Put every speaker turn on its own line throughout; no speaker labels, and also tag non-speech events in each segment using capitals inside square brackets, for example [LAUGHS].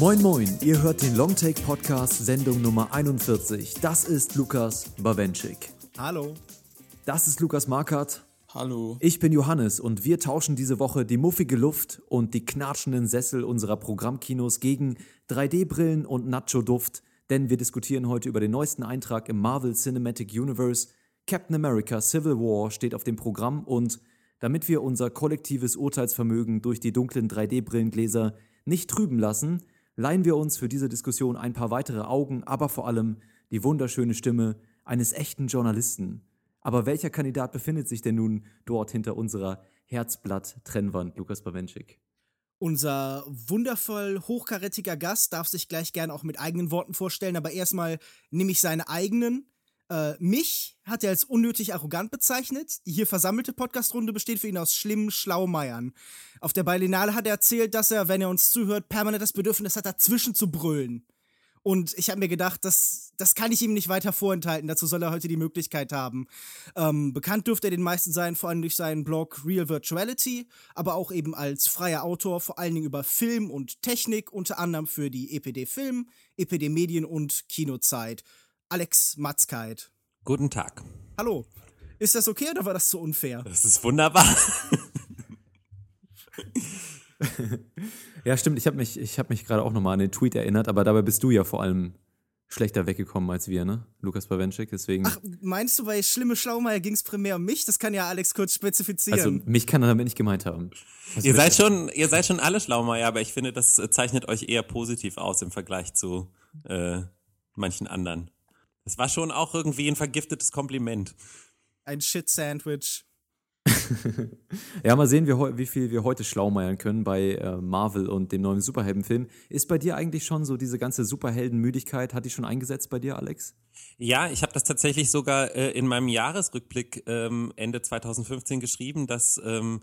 Moin Moin, ihr hört den Longtake Podcast Sendung Nummer 41. Das ist Lukas Bawenschik.
Hallo.
Das ist Lukas Markert.
Hallo.
Ich bin Johannes und wir tauschen diese Woche die muffige Luft und die knatschenden Sessel unserer Programmkinos gegen 3D-Brillen und Nacho-Duft, denn wir diskutieren heute über den neuesten Eintrag im Marvel Cinematic Universe. Captain America Civil War steht auf dem Programm und damit wir unser kollektives Urteilsvermögen durch die dunklen 3D-Brillengläser nicht trüben lassen, leihen wir uns für diese Diskussion ein paar weitere Augen, aber vor allem die wunderschöne Stimme eines echten Journalisten. Aber welcher Kandidat befindet sich denn nun dort hinter unserer Herzblatt-Trennwand, Lukas Bawenschik?
Unser wundervoll hochkarätiger Gast darf sich gleich gern auch mit eigenen Worten vorstellen, aber erstmal nehme ich seine eigenen. Äh, mich hat er als unnötig arrogant bezeichnet. Die hier versammelte Podcastrunde besteht für ihn aus schlimmen Schlaumeiern. Auf der Berlinale hat er erzählt, dass er, wenn er uns zuhört, permanent das Bedürfnis hat, dazwischen zu brüllen. Und ich habe mir gedacht, das, das kann ich ihm nicht weiter vorenthalten. Dazu soll er heute die Möglichkeit haben. Ähm, bekannt dürfte er den meisten sein, vor allem durch seinen Blog Real Virtuality, aber auch eben als freier Autor, vor allen Dingen über Film und Technik, unter anderem für die EPD Film, EPD Medien und Kinozeit. Alex Matzkeit.
Guten Tag.
Hallo. Ist das okay oder war das zu unfair?
Das ist wunderbar. [LAUGHS]
ja, stimmt. Ich habe mich, ich hab mich gerade auch nochmal an den Tweet erinnert, aber dabei bist du ja vor allem schlechter weggekommen als wir, ne? Lukas Bawenschik, deswegen.
Ach, meinst du, bei Schlimme Schlaumeier ging es primär um mich? Das kann ja Alex kurz spezifizieren.
Also, mich kann er damit nicht gemeint haben.
Was ihr seid schon, ihr seid schon alle Schlaumeier, aber ich finde, das zeichnet euch eher positiv aus im Vergleich zu äh, manchen anderen. Das war schon auch irgendwie ein vergiftetes Kompliment.
Ein Shit-Sandwich. [LAUGHS]
ja, mal sehen, wie, viel wir heute schlaumeiern können bei äh, Marvel und dem neuen Superheldenfilm. Ist bei dir eigentlich schon so diese ganze Superheldenmüdigkeit, hat die schon eingesetzt bei dir, Alex?
Ja, ich habe das tatsächlich sogar äh, in meinem Jahresrückblick ähm, Ende 2015 geschrieben, dass ähm,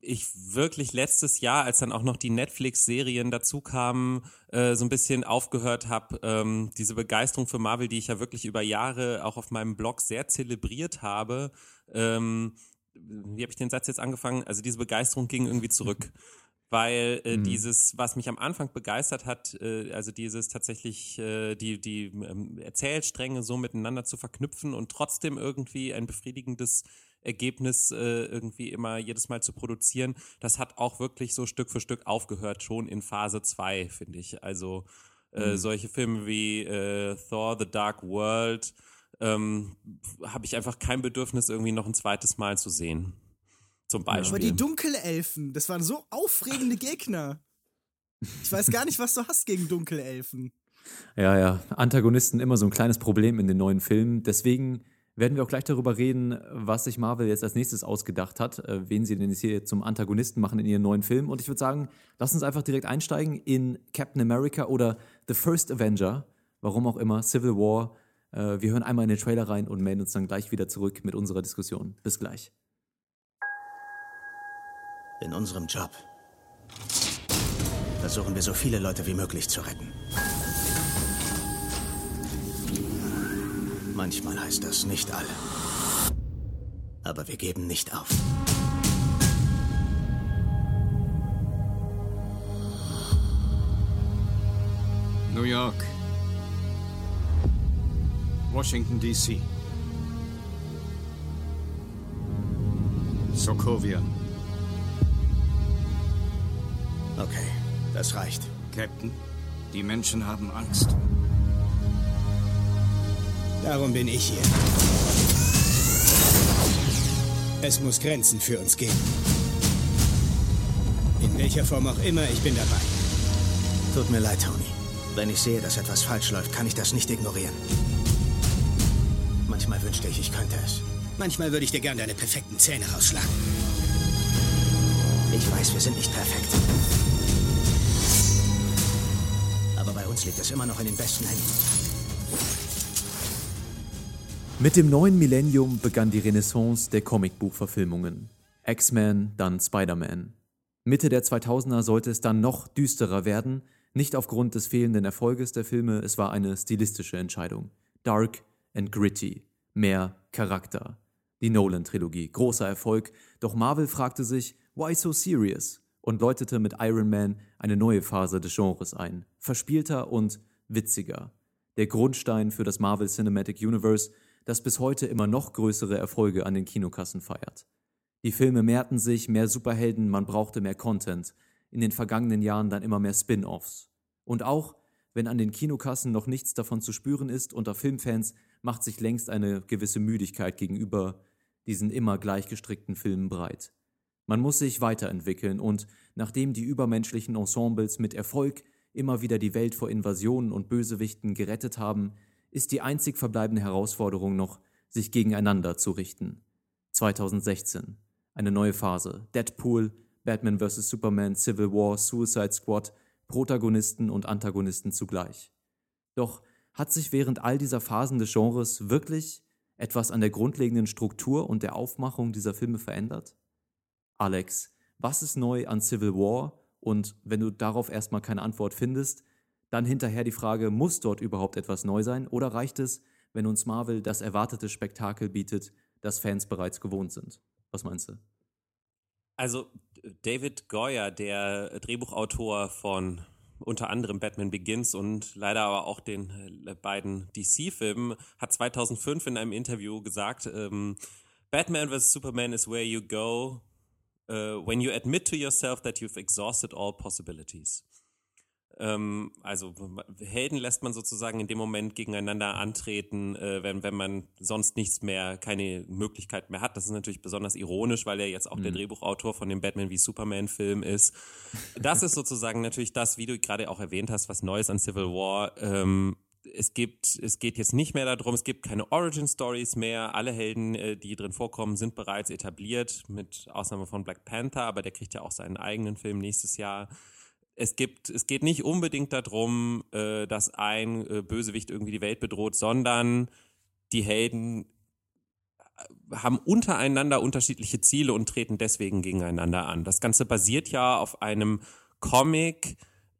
ich wirklich letztes Jahr, als dann auch noch die Netflix-Serien dazu kamen, äh, so ein bisschen aufgehört habe, ähm, diese Begeisterung für Marvel, die ich ja wirklich über Jahre auch auf meinem Blog sehr zelebriert habe. Ähm, wie habe ich den Satz jetzt angefangen? Also diese Begeisterung ging irgendwie zurück. [LAUGHS] weil äh, mhm. dieses, was mich am Anfang begeistert hat, äh, also dieses tatsächlich äh, die die ähm, Erzählstränge so miteinander zu verknüpfen und trotzdem irgendwie ein befriedigendes Ergebnis äh, irgendwie immer jedes Mal zu produzieren, das hat auch wirklich so Stück für Stück aufgehört, schon in Phase 2, finde ich. Also äh, mhm. solche Filme wie äh, Thor, The Dark World, ähm, habe ich einfach kein Bedürfnis, irgendwie noch ein zweites Mal zu sehen. Zum Beispiel.
Aber die Dunkelelfen, das waren so aufregende Gegner. Ich weiß gar nicht, was du hast gegen Dunkelelfen.
Ja, ja. Antagonisten immer so ein kleines Problem in den neuen Filmen. Deswegen werden wir auch gleich darüber reden, was sich Marvel jetzt als nächstes ausgedacht hat, äh, wen sie denn jetzt hier zum Antagonisten machen in ihren neuen Film. Und ich würde sagen, lass uns einfach direkt einsteigen in Captain America oder The First Avenger, warum auch immer, Civil War. Äh, wir hören einmal in den Trailer rein und melden uns dann gleich wieder zurück mit unserer Diskussion. Bis gleich.
In unserem Job versuchen wir so viele Leute wie möglich zu retten. Manchmal heißt das nicht alle. Aber wir geben nicht auf.
New York. Washington, D.C. Sokovia.
Okay, das reicht.
Captain, die Menschen haben Angst.
Darum bin ich hier. Es muss Grenzen für uns geben. In welcher Form auch immer, ich bin dabei. Tut mir leid, Tony. Wenn ich sehe, dass etwas falsch läuft, kann ich das nicht ignorieren. Manchmal wünschte ich, ich könnte es. Manchmal würde ich dir gern deine perfekten Zähne rausschlagen. Ich weiß, wir sind nicht perfekt. Aber bei uns liegt es immer noch in den besten Händen.
Mit dem neuen Millennium begann die Renaissance der Comicbuchverfilmungen. X-Men, dann Spider-Man. Mitte der 2000er sollte es dann noch düsterer werden, nicht aufgrund des fehlenden Erfolges der Filme, es war eine stilistische Entscheidung. Dark and gritty. Mehr Charakter. Die Nolan-Trilogie, großer Erfolg, doch Marvel fragte sich, why so serious? und läutete mit Iron Man eine neue Phase des Genres ein, verspielter und witziger. Der Grundstein für das Marvel Cinematic Universe, das bis heute immer noch größere Erfolge an den Kinokassen feiert. Die Filme mehrten sich, mehr Superhelden, man brauchte mehr Content, in den vergangenen Jahren dann immer mehr Spin-offs. Und auch, wenn an den Kinokassen noch nichts davon zu spüren ist, unter Filmfans macht sich längst eine gewisse Müdigkeit gegenüber diesen immer gleichgestrickten Filmen breit. Man muss sich weiterentwickeln und nachdem die übermenschlichen Ensembles mit Erfolg immer wieder die Welt vor Invasionen und Bösewichten gerettet haben, ist die einzig verbleibende Herausforderung noch, sich gegeneinander zu richten. 2016. Eine neue Phase. Deadpool, Batman vs. Superman, Civil War, Suicide Squad, Protagonisten und Antagonisten zugleich. Doch hat sich während all dieser Phasen des Genres wirklich etwas an der grundlegenden Struktur und der Aufmachung dieser Filme verändert? Alex, was ist neu an Civil War? Und wenn du darauf erstmal keine Antwort findest, dann hinterher die Frage, muss dort überhaupt etwas neu sein oder reicht es, wenn uns Marvel das erwartete Spektakel bietet, das Fans bereits gewohnt sind? Was meinst du?
Also David Goyer, der Drehbuchautor von unter anderem Batman Begins und leider aber auch den äh, beiden DC-Filmen, hat 2005 in einem Interview gesagt, ähm, Batman vs. Superman is where you go uh, when you admit to yourself that you've exhausted all possibilities. Ähm, also Helden lässt man sozusagen in dem Moment gegeneinander antreten, äh, wenn, wenn man sonst nichts mehr, keine Möglichkeit mehr hat. Das ist natürlich besonders ironisch, weil er jetzt auch mhm. der Drehbuchautor von dem Batman wie Superman-Film ist. Das ist sozusagen natürlich das, wie du gerade auch erwähnt hast, was Neues an Civil War. Ähm, es gibt, es geht jetzt nicht mehr darum, es gibt keine Origin Stories mehr. Alle Helden, äh, die drin vorkommen, sind bereits etabliert, mit Ausnahme von Black Panther, aber der kriegt ja auch seinen eigenen Film nächstes Jahr. Es gibt, es geht nicht unbedingt darum, äh, dass ein äh, Bösewicht irgendwie die Welt bedroht, sondern die Helden haben untereinander unterschiedliche Ziele und treten deswegen gegeneinander an. Das Ganze basiert ja auf einem Comic,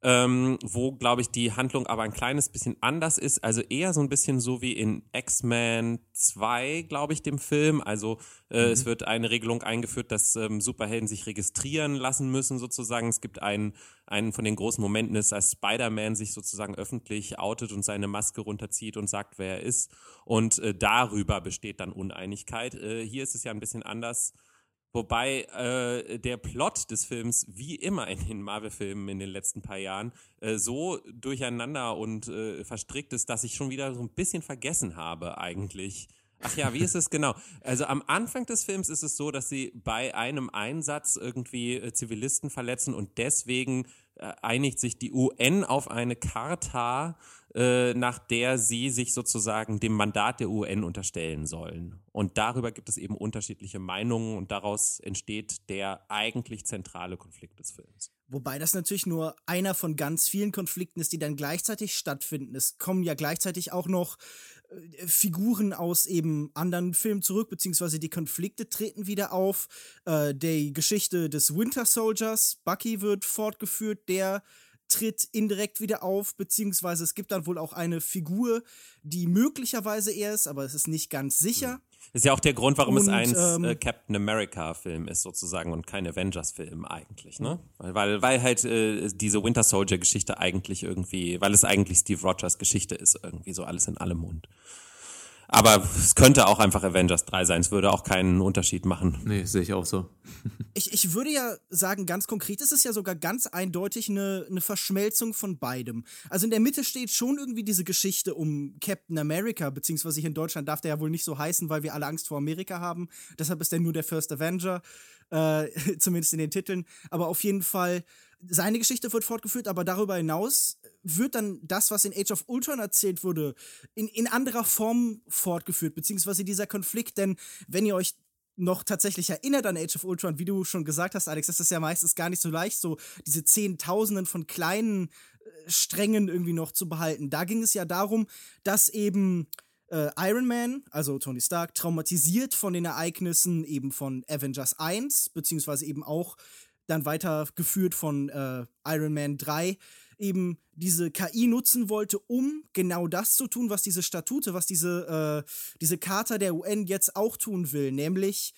ähm, wo, glaube ich, die Handlung aber ein kleines bisschen anders ist. Also eher so ein bisschen so wie in X-Men 2, glaube ich, dem Film. Also äh, mhm. es wird eine Regelung eingeführt, dass ähm, Superhelden sich registrieren lassen müssen, sozusagen. Es gibt einen, einen von den großen Momenten ist, als Spider-Man sich sozusagen öffentlich outet und seine Maske runterzieht und sagt, wer er ist. Und äh, darüber besteht dann Uneinigkeit. Äh, hier ist es ja ein bisschen anders Wobei äh, der Plot des Films, wie immer in den Marvel-Filmen in den letzten paar Jahren, äh, so durcheinander und äh, verstrickt ist, dass ich schon wieder so ein bisschen vergessen habe eigentlich. Ach ja, wie ist es genau? Also am Anfang des Films ist es so, dass sie bei einem Einsatz irgendwie äh, Zivilisten verletzen und deswegen einigt sich die UN auf eine Charta äh, nach der sie sich sozusagen dem Mandat der UN unterstellen sollen. Und darüber gibt es eben unterschiedliche Meinungen und daraus entsteht der eigentlich zentrale Konflikt des Films.
Wobei das natürlich nur einer von ganz vielen Konflikten ist, die dann gleichzeitig stattfinden. Es kommen ja gleichzeitig auch noch äh, Figuren aus eben anderen Filmen zurück, beziehungsweise die Konflikte treten wieder auf. Äh, die Geschichte des Winter Soldiers, Bucky wird fortgeführt, der tritt indirekt wieder auf, beziehungsweise es gibt dann wohl auch eine Figur, die möglicherweise er ist, aber es ist nicht ganz sicher.
Ist ja auch der Grund, warum und, es ein ähm, äh, Captain America-Film ist sozusagen und kein Avengers-Film eigentlich, ne? Weil, weil, weil halt äh, diese Winter Soldier-Geschichte eigentlich irgendwie, weil es eigentlich Steve Rogers Geschichte ist, irgendwie so alles in allem Mund. Aber es könnte auch einfach Avengers 3 sein. Es würde auch keinen Unterschied machen.
Nee, sehe ich auch so. [LAUGHS]
ich, ich würde ja sagen, ganz konkret ist es ja sogar ganz eindeutig eine, eine Verschmelzung von beidem. Also in der Mitte steht schon irgendwie diese Geschichte um Captain America, beziehungsweise hier in Deutschland darf der ja wohl nicht so heißen, weil wir alle Angst vor Amerika haben. Deshalb ist er nur der First Avenger, äh, [LAUGHS] zumindest in den Titeln. Aber auf jeden Fall seine Geschichte wird fortgeführt, aber darüber hinaus wird dann das, was in Age of Ultron erzählt wurde, in, in anderer Form fortgeführt, beziehungsweise dieser Konflikt, denn wenn ihr euch noch tatsächlich erinnert an Age of Ultron, wie du schon gesagt hast, Alex, ist das ja meistens gar nicht so leicht, so diese Zehntausenden von kleinen äh, Strängen irgendwie noch zu behalten. Da ging es ja darum, dass eben äh, Iron Man, also Tony Stark, traumatisiert von den Ereignissen eben von Avengers 1, beziehungsweise eben auch dann weitergeführt von äh, Iron Man 3, eben diese KI nutzen wollte, um genau das zu tun, was diese Statute, was diese, äh, diese Charta der UN jetzt auch tun will, nämlich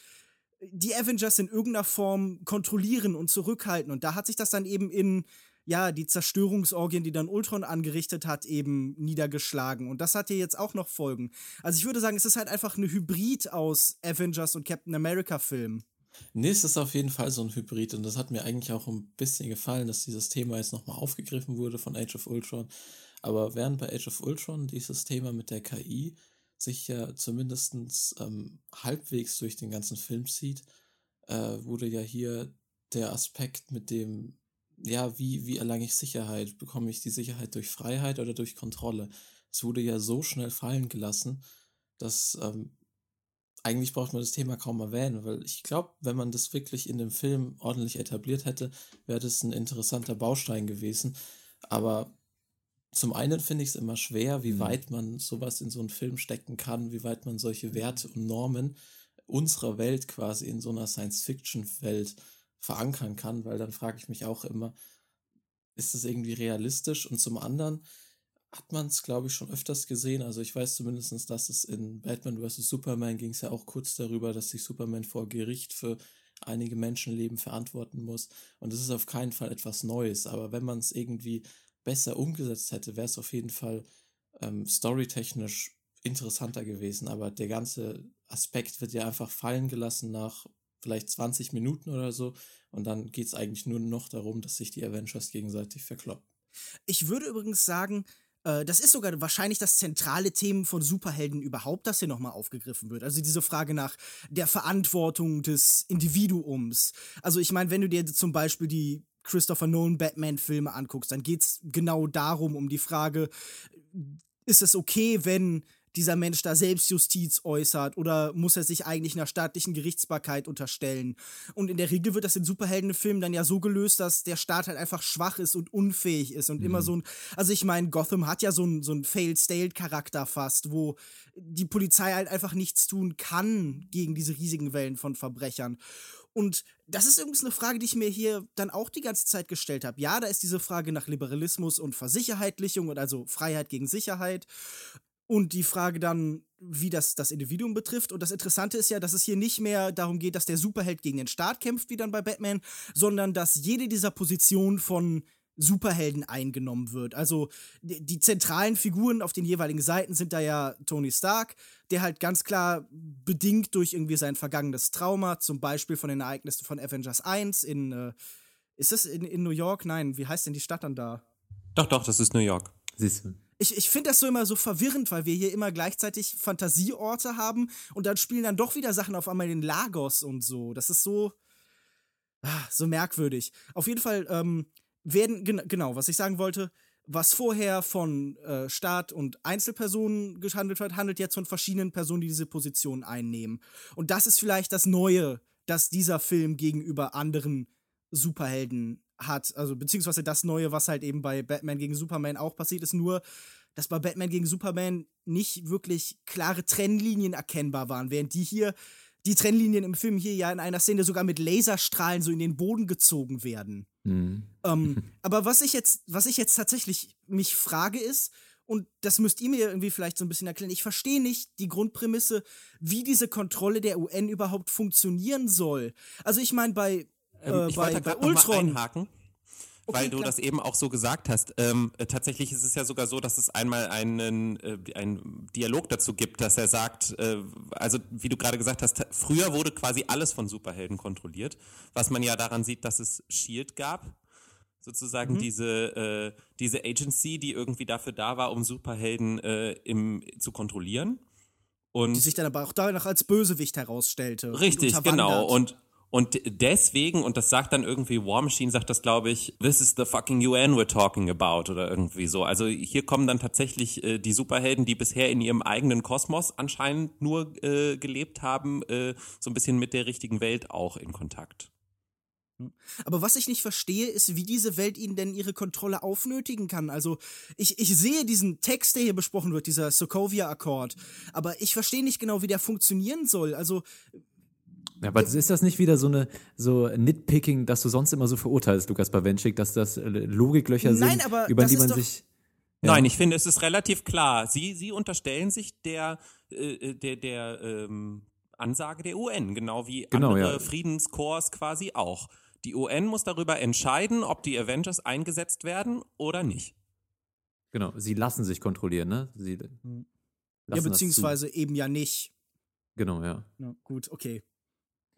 die Avengers in irgendeiner Form kontrollieren und zurückhalten. Und da hat sich das dann eben in ja, die Zerstörungsorgien, die dann Ultron angerichtet hat, eben niedergeschlagen. Und das hat hier jetzt auch noch Folgen. Also ich würde sagen, es ist halt einfach eine Hybrid aus Avengers und Captain America Film.
Nee, es ist auf jeden Fall so ein Hybrid und das hat mir eigentlich auch ein bisschen gefallen, dass dieses Thema jetzt nochmal aufgegriffen wurde von Age of Ultron. Aber während bei Age of Ultron dieses Thema mit der KI sich ja zumindest ähm, halbwegs durch den ganzen Film zieht, äh, wurde ja hier der Aspekt mit dem ja, wie, wie erlange ich Sicherheit? Bekomme ich die Sicherheit durch Freiheit oder durch Kontrolle? Es wurde ja so schnell fallen gelassen, dass ähm, eigentlich braucht man das Thema kaum erwähnen, weil ich glaube, wenn man das wirklich in dem Film ordentlich etabliert hätte, wäre das ein interessanter Baustein gewesen. Aber zum einen finde ich es immer schwer, wie mhm. weit man sowas in so einen Film stecken kann, wie weit man solche Werte und Normen unserer Welt quasi in so einer Science-Fiction-Welt verankern kann, weil dann frage ich mich auch immer, ist das irgendwie realistisch? Und zum anderen hat man es, glaube ich, schon öfters gesehen. Also ich weiß zumindest, dass es in Batman vs. Superman ging es ja auch kurz darüber, dass sich Superman vor Gericht für einige Menschenleben verantworten muss. Und das ist auf keinen Fall etwas Neues. Aber wenn man es irgendwie besser umgesetzt hätte, wäre es auf jeden Fall ähm, storytechnisch interessanter gewesen. Aber der ganze Aspekt wird ja einfach fallen gelassen nach vielleicht 20 Minuten oder so. Und dann geht es eigentlich nur noch darum, dass sich die Avengers gegenseitig verkloppen.
Ich würde übrigens sagen, äh, das ist sogar wahrscheinlich das zentrale Thema von Superhelden überhaupt, das hier nochmal aufgegriffen wird. Also diese Frage nach der Verantwortung des Individuums. Also ich meine, wenn du dir zum Beispiel die Christopher Nolan Batman-Filme anguckst, dann geht es genau darum, um die Frage, ist es okay, wenn dieser Mensch da Selbstjustiz äußert oder muss er sich eigentlich einer staatlichen Gerichtsbarkeit unterstellen? Und in der Regel wird das in Superheldenfilmen dann ja so gelöst, dass der Staat halt einfach schwach ist und unfähig ist und mhm. immer so ein, also ich meine, Gotham hat ja so ein, so ein Failed-State-Charakter fast, wo die Polizei halt einfach nichts tun kann gegen diese riesigen Wellen von Verbrechern. Und das ist übrigens eine Frage, die ich mir hier dann auch die ganze Zeit gestellt habe. Ja, da ist diese Frage nach Liberalismus und Versicherheitlichung und also Freiheit gegen Sicherheit. Und die Frage dann, wie das das Individuum betrifft. Und das Interessante ist ja, dass es hier nicht mehr darum geht, dass der Superheld gegen den Staat kämpft, wie dann bei Batman, sondern dass jede dieser Positionen von Superhelden eingenommen wird. Also die, die, zentralen Figuren auf den jeweiligen Seiten sind da ja Tony Stark, der halt ganz klar bedingt durch irgendwie sein vergangenes Trauma, zum Beispiel von den Ereignissen von Avengers 1 in, äh, ist das in, in New York? Nein, wie heißt denn die Stadt dann da?
Doch, doch, das ist New York.
Siehst du
ich, ich finde das so immer so verwirrend, weil wir hier immer gleichzeitig Fantasieorte haben und dann spielen dann doch wieder Sachen auf einmal in Lagos und so. Das ist so, ah, so merkwürdig. Auf jeden Fall ähm, werden, gen genau, was ich sagen wollte, was vorher von äh, Staat und Einzelpersonen gehandelt wird, handelt jetzt von verschiedenen Personen, die diese Position einnehmen. Und das ist vielleicht das Neue, dass dieser Film gegenüber anderen Superhelden hat. Also beziehungsweise das Neue, was halt eben bei Batman gegen Superman auch passiert ist, nur dass bei Batman gegen Superman nicht wirklich klare Trennlinien erkennbar waren, während die hier, die Trennlinien im Film hier ja in einer Szene sogar mit Laserstrahlen so in den Boden gezogen werden. Mhm. Ähm, [LAUGHS] aber was ich jetzt, was ich jetzt tatsächlich mich frage ist, und das müsst ihr mir irgendwie vielleicht so ein bisschen erklären. Ich verstehe nicht die Grundprämisse, wie diese Kontrolle der UN überhaupt funktionieren soll. Also ich meine, bei
ähm, äh, ich bei, wollte bei Ultron. einhaken. Okay, weil du klar. das eben auch so gesagt hast. Ähm, äh, tatsächlich ist es ja sogar so, dass es einmal einen, äh, einen Dialog dazu gibt, dass er sagt, äh, also wie du gerade gesagt hast, früher wurde quasi alles von Superhelden kontrolliert, was man ja daran sieht, dass es Shield gab, sozusagen mhm. diese äh, diese Agency, die irgendwie dafür da war, um Superhelden äh, im zu kontrollieren.
Und die sich dann aber auch danach als Bösewicht herausstellte.
Richtig, und genau. Und und deswegen, und das sagt dann irgendwie War Machine, sagt das, glaube ich, this is the fucking UN we're talking about oder irgendwie so. Also hier kommen dann tatsächlich äh, die Superhelden, die bisher in ihrem eigenen Kosmos anscheinend nur äh, gelebt haben, äh, so ein bisschen mit der richtigen Welt auch in Kontakt.
Aber was ich nicht verstehe, ist, wie diese Welt ihnen denn ihre Kontrolle aufnötigen kann. Also, ich, ich sehe diesen Text, der hier besprochen wird, dieser Sokovia-Akkord, aber ich verstehe nicht genau, wie der funktionieren soll. Also,
Ja, aber ist das nicht wieder so eine so Nitpicking, dass du sonst immer so verurteilst, Lukas Bawenschik, dass das äh, Logiklöcher
Nein,
sind,
aber
über die man sich. Ja.
Nein, ich finde, es ist relativ klar. Sie, Sie unterstellen sich der, äh, der, der ähm, Ansage der UN, genau wie
Genau,
andere
ja.
Friedenskorps quasi auch. Die UN muss darüber entscheiden, ob die Avengers eingesetzt werden oder nicht.
Genau, sie lassen sich kontrollieren, ne? Sie lassen
Ja, beziehungsweise eben ja nicht.
Genau, ja.
Ja, gut, okay.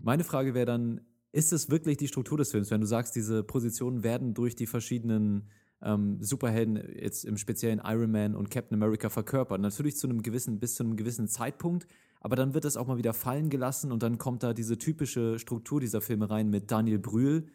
Meine Frage wäre dann, ist es wirklich die Struktur des Films, wenn du sagst, diese Positionen werden durch die verschiedenen ähm, Superhelden, jetzt im speziellen Iron Man und Captain America verkörpert? Natürlich zu einem gewissen, bis zu einem gewissen Zeitpunkt, aber dann wird das auch mal wieder fallen gelassen und dann kommt da diese typische Struktur dieser Filme rein mit Daniel Brühl.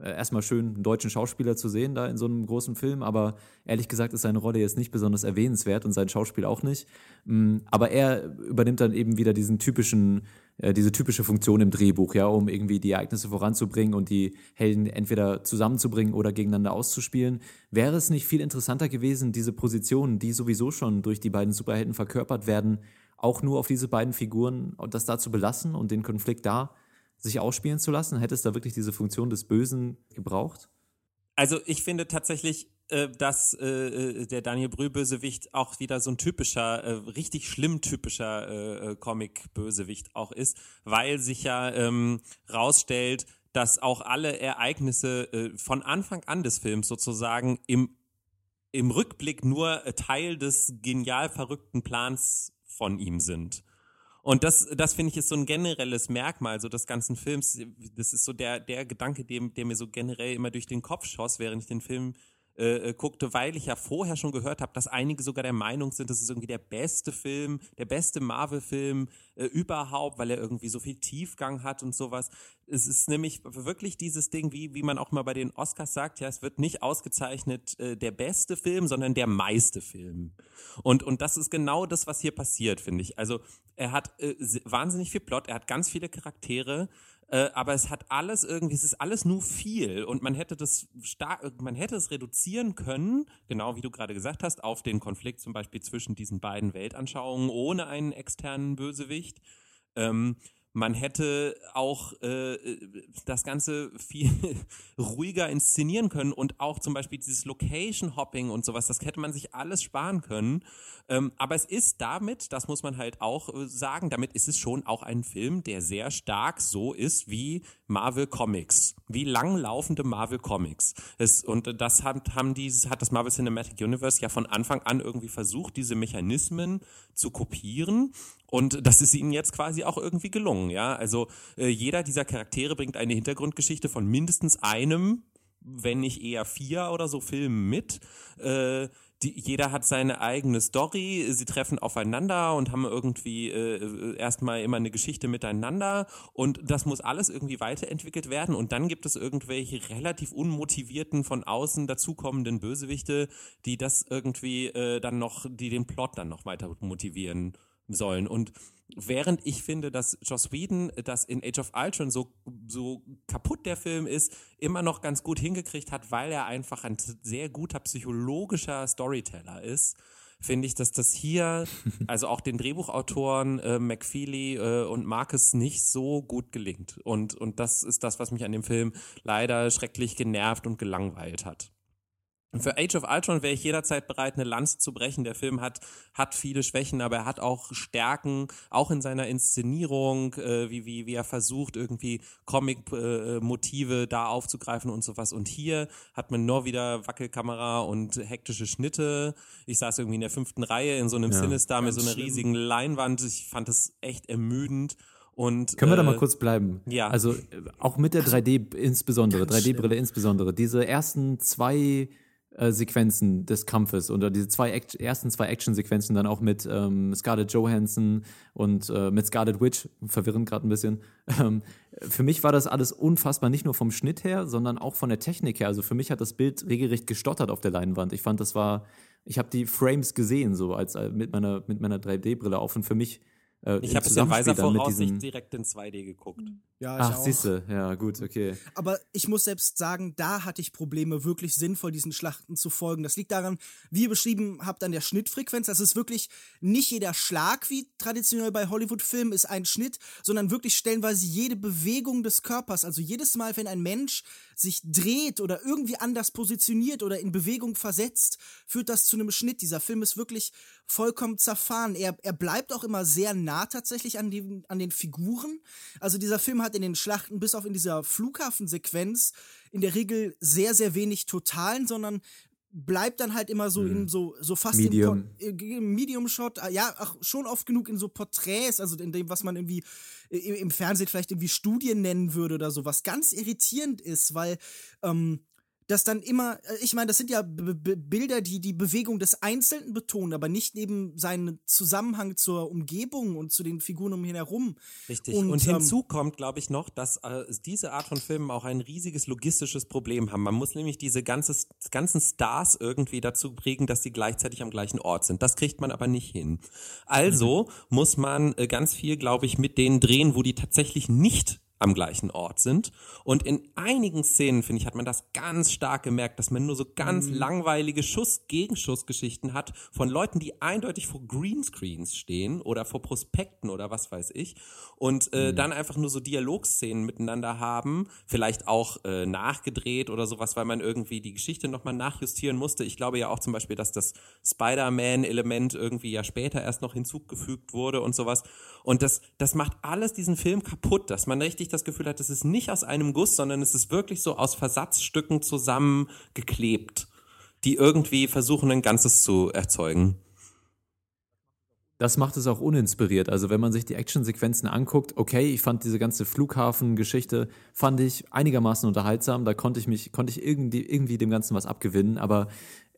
Äh, erstmal schön, einen deutschen Schauspieler zu sehen da in so einem großen Film, aber ehrlich gesagt ist seine Rolle jetzt nicht besonders erwähnenswert und sein Schauspiel auch nicht. Mm, Aber er übernimmt dann eben wieder diesen typischen, äh, diese typische Funktion im Drehbuch, ja, um irgendwie die Ereignisse voranzubringen und die Helden entweder zusammenzubringen oder gegeneinander auszuspielen. Wäre es nicht viel interessanter gewesen, diese Positionen, die sowieso schon durch die beiden Superhelden verkörpert werden, auch nur auf diese beiden Figuren und das da zu belassen und den Konflikt da sich ausspielen zu lassen? Hätte es da wirklich diese Funktion des Bösen gebraucht?
Also ich finde tatsächlich, äh, dass äh, äh, der Daniel Brühl-Bösewicht auch wieder so ein typischer, äh, richtig schlimm typischer äh, äh, Comic-Bösewicht auch ist, weil sich ja ähm, rausstellt, dass auch alle Ereignisse äh, von Anfang an des Films sozusagen im, im Rückblick nur äh, Teil des genial verrückten Plans von ihm sind. Und das, das finde ich ist so ein generelles Merkmal so des ganzen Films. Das ist so der, der Gedanke, dem, der mir so generell immer durch den Kopf schoss, während ich den Film äh, äh, guckte, weil ich ja vorher schon gehört habe, dass einige sogar der Meinung sind, das ist irgendwie der beste Film, der beste Marvel-Film äh, überhaupt, weil er irgendwie so viel Tiefgang hat und sowas. Es ist nämlich wirklich dieses Ding, wie, wie man auch mal bei den Oscars sagt, ja, es wird nicht ausgezeichnet äh, der beste Film, sondern der meiste Film. Und, und das ist genau das, was hier passiert, finde ich. Also er hat äh, wahnsinnig viel Plot, er hat ganz viele Charaktere, äh, aber es hat alles irgendwie, es ist alles nur viel und man hätte das stark, man hätte es reduzieren können, genau wie du gerade gesagt hast, auf den Konflikt zum Beispiel zwischen diesen beiden Weltanschauungen ohne einen externen Bösewicht. Ähm, man hätte auch äh, das Ganze viel [LAUGHS] ruhiger inszenieren können und auch zum Beispiel dieses Location-Hopping und sowas, das hätte man sich alles sparen können. Ähm, aber es ist damit, das muss man halt auch äh, sagen, damit ist es schon auch ein Film, der sehr stark so ist wie Marvel Comics, wie langlaufende Marvel Comics. Es, und das hat, haben dieses, hat das Marvel Cinematic Universe ja von Anfang an irgendwie versucht, diese Mechanismen zu kopieren. Und das ist ihnen jetzt quasi auch irgendwie gelungen, ja. Also äh, jeder dieser Charaktere bringt eine Hintergrundgeschichte von mindestens einem, wenn nicht eher vier oder so Filmen mit. Äh, die, jeder hat seine eigene Story, sie treffen aufeinander und haben irgendwie äh, erstmal immer eine Geschichte miteinander und das muss alles irgendwie weiterentwickelt werden und dann gibt es irgendwelche relativ unmotivierten von außen dazukommenden Bösewichte, die das irgendwie äh, dann noch, die den Plot dann noch weiter motivieren sollen und Während ich finde, dass Joss Whedon das in Age of Ultron so, so kaputt der Film ist, immer noch ganz gut hingekriegt hat, weil er einfach ein sehr guter psychologischer Storyteller ist, finde ich, dass das hier, [LAUGHS] also auch den Drehbuchautoren äh, McFeely äh, und Marcus nicht so gut gelingt. Und, und das ist das, was mich an dem Film leider schrecklich genervt und gelangweilt hat. Für Age of Ultron wäre ich jederzeit bereit, eine Lanze zu brechen. Der Film hat, hat viele Schwächen, aber er hat auch Stärken, auch in seiner Inszenierung, äh, wie, wie, wie er versucht, irgendwie Comic-Motive da aufzugreifen und sowas. Und hier hat man nur wieder Wackelkamera und hektische Schnitte. Ich saß irgendwie in der fünften Reihe in so einem
Ja,
Cinestar mit so einer
schlimm.
riesigen Leinwand. Ich fand das echt ermüdend. Und,
Können wir da
äh,
mal kurz bleiben?
ja.
Also äh, auch mit der 3D insbesondere,
ganz
3D-Brille insbesondere, diese ersten zwei äh, Sequenzen des Kampfes oder diese zwei Act ersten zwei Action-Sequenzen dann auch mit ähm, Scarlett Johansson und äh, mit Scarlet Witch, verwirrend gerade ein bisschen. [LAUGHS] Ähm, für mich war das alles unfassbar, nicht nur vom Schnitt her, sondern auch von der Technik her. Also für mich hat das Bild regelrecht gestottert auf der Leinwand. Ich fand, das war, ich habe die Frames gesehen, so als äh, mit meiner, mit meiner 3D-Brille auf und für mich Äh,
Ich habe es in weiser Voraussicht direkt in 2D geguckt.
Ja,
Ach, siehste, ja, gut, okay.
Aber ich muss selbst sagen, da hatte ich Probleme, wirklich sinnvoll diesen Schlachten zu folgen. Das liegt daran, wie ihr beschrieben habt, an der Schnittfrequenz. Das ist wirklich nicht jeder Schlag, wie traditionell bei Hollywood-Filmen, ist ein Schnitt, sondern wirklich stellenweise jede Bewegung des Körpers. Also jedes Mal, wenn ein Mensch sich dreht oder irgendwie anders positioniert oder in Bewegung versetzt, führt das zu einem Schnitt. Dieser Film ist wirklich vollkommen zerfahren. Er, er bleibt auch immer sehr nah tatsächlich an, den an den Figuren. Also dieser Film hat in den Schlachten, bis auf in dieser Flughafensequenz, in der Regel sehr, sehr wenig Totalen, sondern bleibt dann halt immer so in so, so fast
Medium.
Por- äh, Medium-Shot, äh, ja, ach, schon oft genug in so Porträts, also in dem, was man irgendwie äh, im im Fernsehen vielleicht irgendwie Studien nennen würde oder so, was ganz irritierend ist, weil ähm, das dann immer, äh, ich meine, das sind ja B B Bilder, die die Bewegung des Einzelnen betonen, aber nicht neben seinen Zusammenhang zur Umgebung und zu den Figuren um ihn herum.
Richtig.
Und,
Und,
ähm,
hinzu kommt, glaube ich, noch, dass äh, diese Art von Filmen auch ein riesiges logistisches Problem haben. Man muss nämlich diese ganze, ganzen Stars irgendwie dazu prägen, dass sie gleichzeitig am gleichen Ort sind. Das kriegt man aber nicht hin. Also muss man äh, ganz viel, glaube ich, mit denen drehen, wo die tatsächlich nicht am gleichen Ort sind. Und in einigen Szenen, finde ich, hat man das ganz stark gemerkt, dass man nur so ganz langweilige Schuss-Gegenschuss-Geschichten hat von Leuten, die eindeutig vor Greenscreens stehen oder vor Prospekten oder was weiß ich. Und äh, dann einfach nur so Dialogszenen miteinander haben, vielleicht auch äh, nachgedreht oder sowas, weil man irgendwie die Geschichte nochmal nachjustieren musste. Ich glaube ja auch zum Beispiel, dass das Spider-Man-Element irgendwie ja später erst noch hinzugefügt wurde und sowas. Und das, das macht alles diesen Film kaputt, dass man richtig das Gefühl hat, es ist nicht aus einem Guss, sondern es ist wirklich so aus Versatzstücken zusammengeklebt, die irgendwie versuchen, ein Ganzes zu erzeugen.
Das macht es auch uninspiriert. Also wenn man sich die Actionsequenzen anguckt, okay, ich fand diese ganze Flughafengeschichte, fand ich einigermaßen unterhaltsam. Da konnte ich mich, konnte ich irgendwie, irgendwie dem Ganzen was abgewinnen. Aber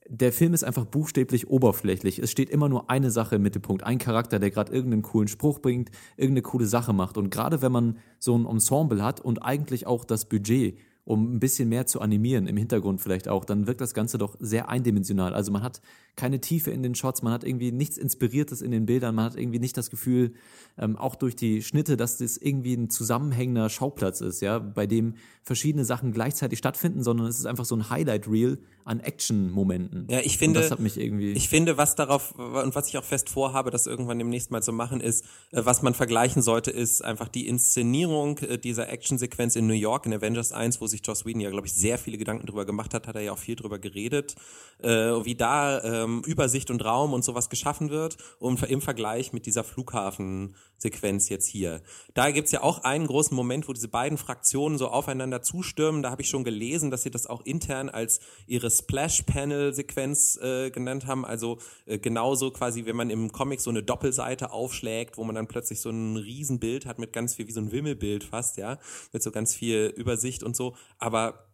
der Film ist einfach buchstäblich oberflächlich. Es steht immer nur eine Sache im Mittelpunkt. Ein Charakter, der gerade irgendeinen coolen Spruch bringt, irgendeine coole Sache macht. Und gerade wenn man so ein Ensemble hat und eigentlich auch das Budget, um ein bisschen mehr zu animieren, im Hintergrund vielleicht auch, dann wirkt das Ganze doch sehr eindimensional. Also man hat keine Tiefe in den Shots, man hat irgendwie nichts Inspiriertes in den Bildern, man hat irgendwie nicht das Gefühl, ähm, auch durch die Schnitte, dass das irgendwie ein zusammenhängender Schauplatz ist, ja, bei dem verschiedene Sachen gleichzeitig stattfinden, sondern es ist einfach so ein Highlight-Reel an Action-Momenten.
Ja, ich
Und
finde,
das hat mich irgendwie.
ich finde, was darauf und was ich auch fest vorhabe, das irgendwann demnächst mal zu machen, ist, äh, was man vergleichen sollte, ist einfach die Inszenierung äh, dieser Actionsequenz in New York in Avengers 1, wo sich Joss Whedon ja, glaube ich, sehr viele Gedanken drüber gemacht hat, hat er ja auch viel drüber geredet, äh, wie da ähm, Übersicht und Raum und sowas geschaffen wird und im Vergleich mit dieser Flughafensequenz jetzt hier. Da gibt's ja auch einen großen Moment, wo diese beiden Fraktionen so aufeinander zustürmen. Da habe ich schon gelesen, dass sie das auch intern als ihre Splash-Panel-Sequenz äh, genannt haben. Also äh, genauso quasi, wenn man im Comic so eine Doppelseite aufschlägt, wo man dann plötzlich so ein Riesenbild hat mit ganz viel, wie so ein Wimmelbild fast, ja, mit so ganz viel Übersicht und so. Aber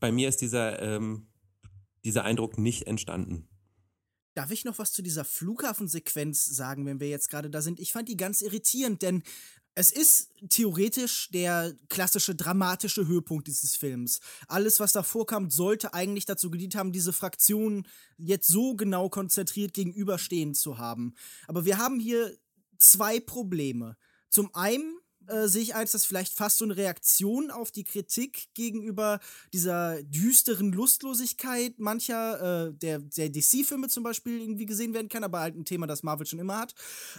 bei mir ist dieser, ähm, dieser Eindruck nicht entstanden.
Darf ich noch was zu dieser Flughafensequenz sagen, wenn wir jetzt gerade da sind? Ich fand die ganz irritierend, denn es ist theoretisch der klassische dramatische Höhepunkt dieses Films. Alles, was da vorkam, sollte eigentlich dazu gedient haben, diese Fraktion jetzt so genau konzentriert gegenüberstehen zu haben. Aber wir haben hier zwei Probleme. Zum einen äh, sehe ich eins, das vielleicht fast so eine Reaktion auf die Kritik gegenüber dieser düsteren Lustlosigkeit mancher äh, der, der DC-Filme zum Beispiel irgendwie gesehen werden kann, aber halt ein Thema, das Marvel schon immer hat.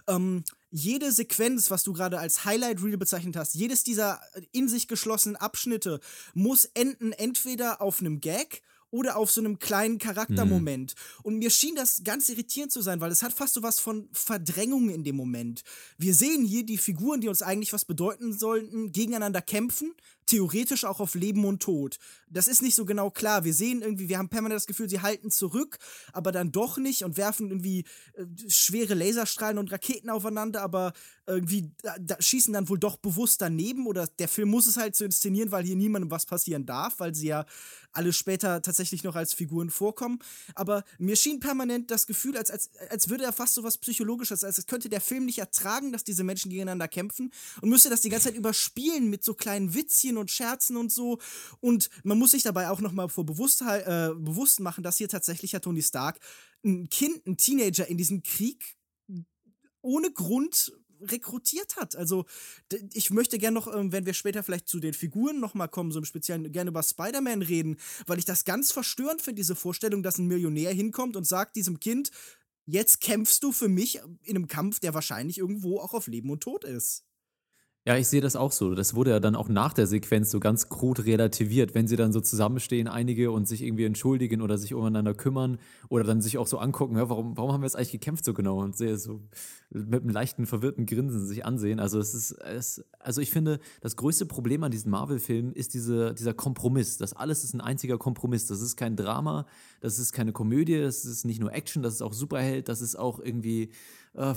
Ähm, jede Sequenz, was du gerade als Highlight Reel bezeichnet hast, jedes dieser in sich geschlossenen Abschnitte muss enden entweder auf einem Gag oder auf so einem kleinen Charaktermoment. Und mir schien das ganz irritierend zu sein, weil es hat fast so was von Verdrängung in dem Moment. Wir sehen hier die Figuren, die uns eigentlich was bedeuten sollten, gegeneinander kämpfen, theoretisch auch auf Leben und Tod. Das ist nicht so genau klar. Wir sehen irgendwie, wir haben permanent das Gefühl, sie halten zurück, aber dann doch nicht und werfen irgendwie äh, schwere Laserstrahlen und Raketen aufeinander, aber irgendwie da, da schießen dann wohl doch bewusst daneben oder der Film muss es halt so inszenieren, weil hier niemandem was passieren darf, weil sie ja alle später tatsächlich noch als Figuren vorkommen. Aber mir schien permanent das Gefühl, als, als, als würde er fast so was Psychologisches, als könnte der Film nicht ertragen, dass diese Menschen gegeneinander kämpfen und müsste das die ganze Zeit überspielen mit so kleinen Witzchen und Scherzen und so. Und man muss sich dabei auch nochmal vor Bewusstheit, äh, bewusst machen, dass hier tatsächlich ja Tony Stark ein Kind, ein Teenager in diesem Krieg ohne Grund rekrutiert hat. Also ich möchte gerne noch, ähm, wenn wir später vielleicht zu den Figuren nochmal kommen, so im Speziellen gerne über Spider-Man reden, weil ich das ganz verstörend finde, diese Vorstellung, dass ein Millionär hinkommt und sagt diesem Kind, jetzt kämpfst du für mich in einem Kampf, der wahrscheinlich irgendwo auch auf Leben und Tod ist.
Ja, ich sehe das auch so. Das wurde ja dann auch nach der Sequenz so ganz krut relativiert, wenn sie dann so zusammenstehen, einige und sich irgendwie entschuldigen oder sich umeinander kümmern oder dann sich auch so angucken, ja, warum, warum haben wir jetzt eigentlich gekämpft so genau und sehe so mit einem leichten verwirrten Grinsen sich ansehen. Also es ist, es, also ich finde, das größte Problem an diesen Marvel-Filmen ist diese, dieser Kompromiss. Das alles ist ein einziger Kompromiss. Das ist kein Drama, das ist keine Komödie, das ist nicht nur Action, das ist auch Superheld, das ist auch irgendwie äh,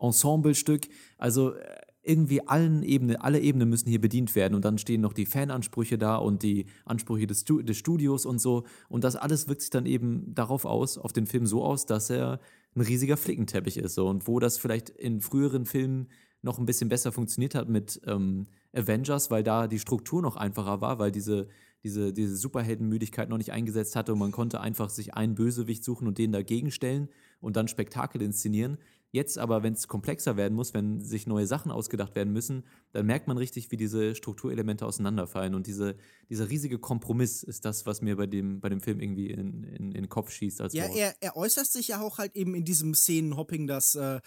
Ensemblestück. Also irgendwie allen Ebenen, alle Ebenen müssen hier bedient werden und dann stehen noch die Fanansprüche da und die Ansprüche des, des Studios und so und das alles wirkt sich dann eben darauf aus, auf den Film so aus, dass er ein riesiger Flickenteppich ist so und wo das vielleicht in früheren Filmen noch ein bisschen besser funktioniert hat mit ähm, Avengers, weil da die Struktur noch einfacher war, weil diese diese, diese Superheldenmüdigkeit noch nicht eingesetzt hatte und man konnte einfach sich einen Bösewicht suchen und den dagegen stellen und dann Spektakel inszenieren. Jetzt aber, wenn es komplexer werden muss, wenn sich neue Sachen ausgedacht werden müssen, dann merkt man richtig, wie diese Strukturelemente auseinanderfallen. Und diese, dieser riesige Kompromiss ist das, was mir bei dem, bei dem Film irgendwie in, in, in den Kopf schießt.
Ja, er, er äußert sich ja auch halt eben in diesem Szenenhopping, das äh,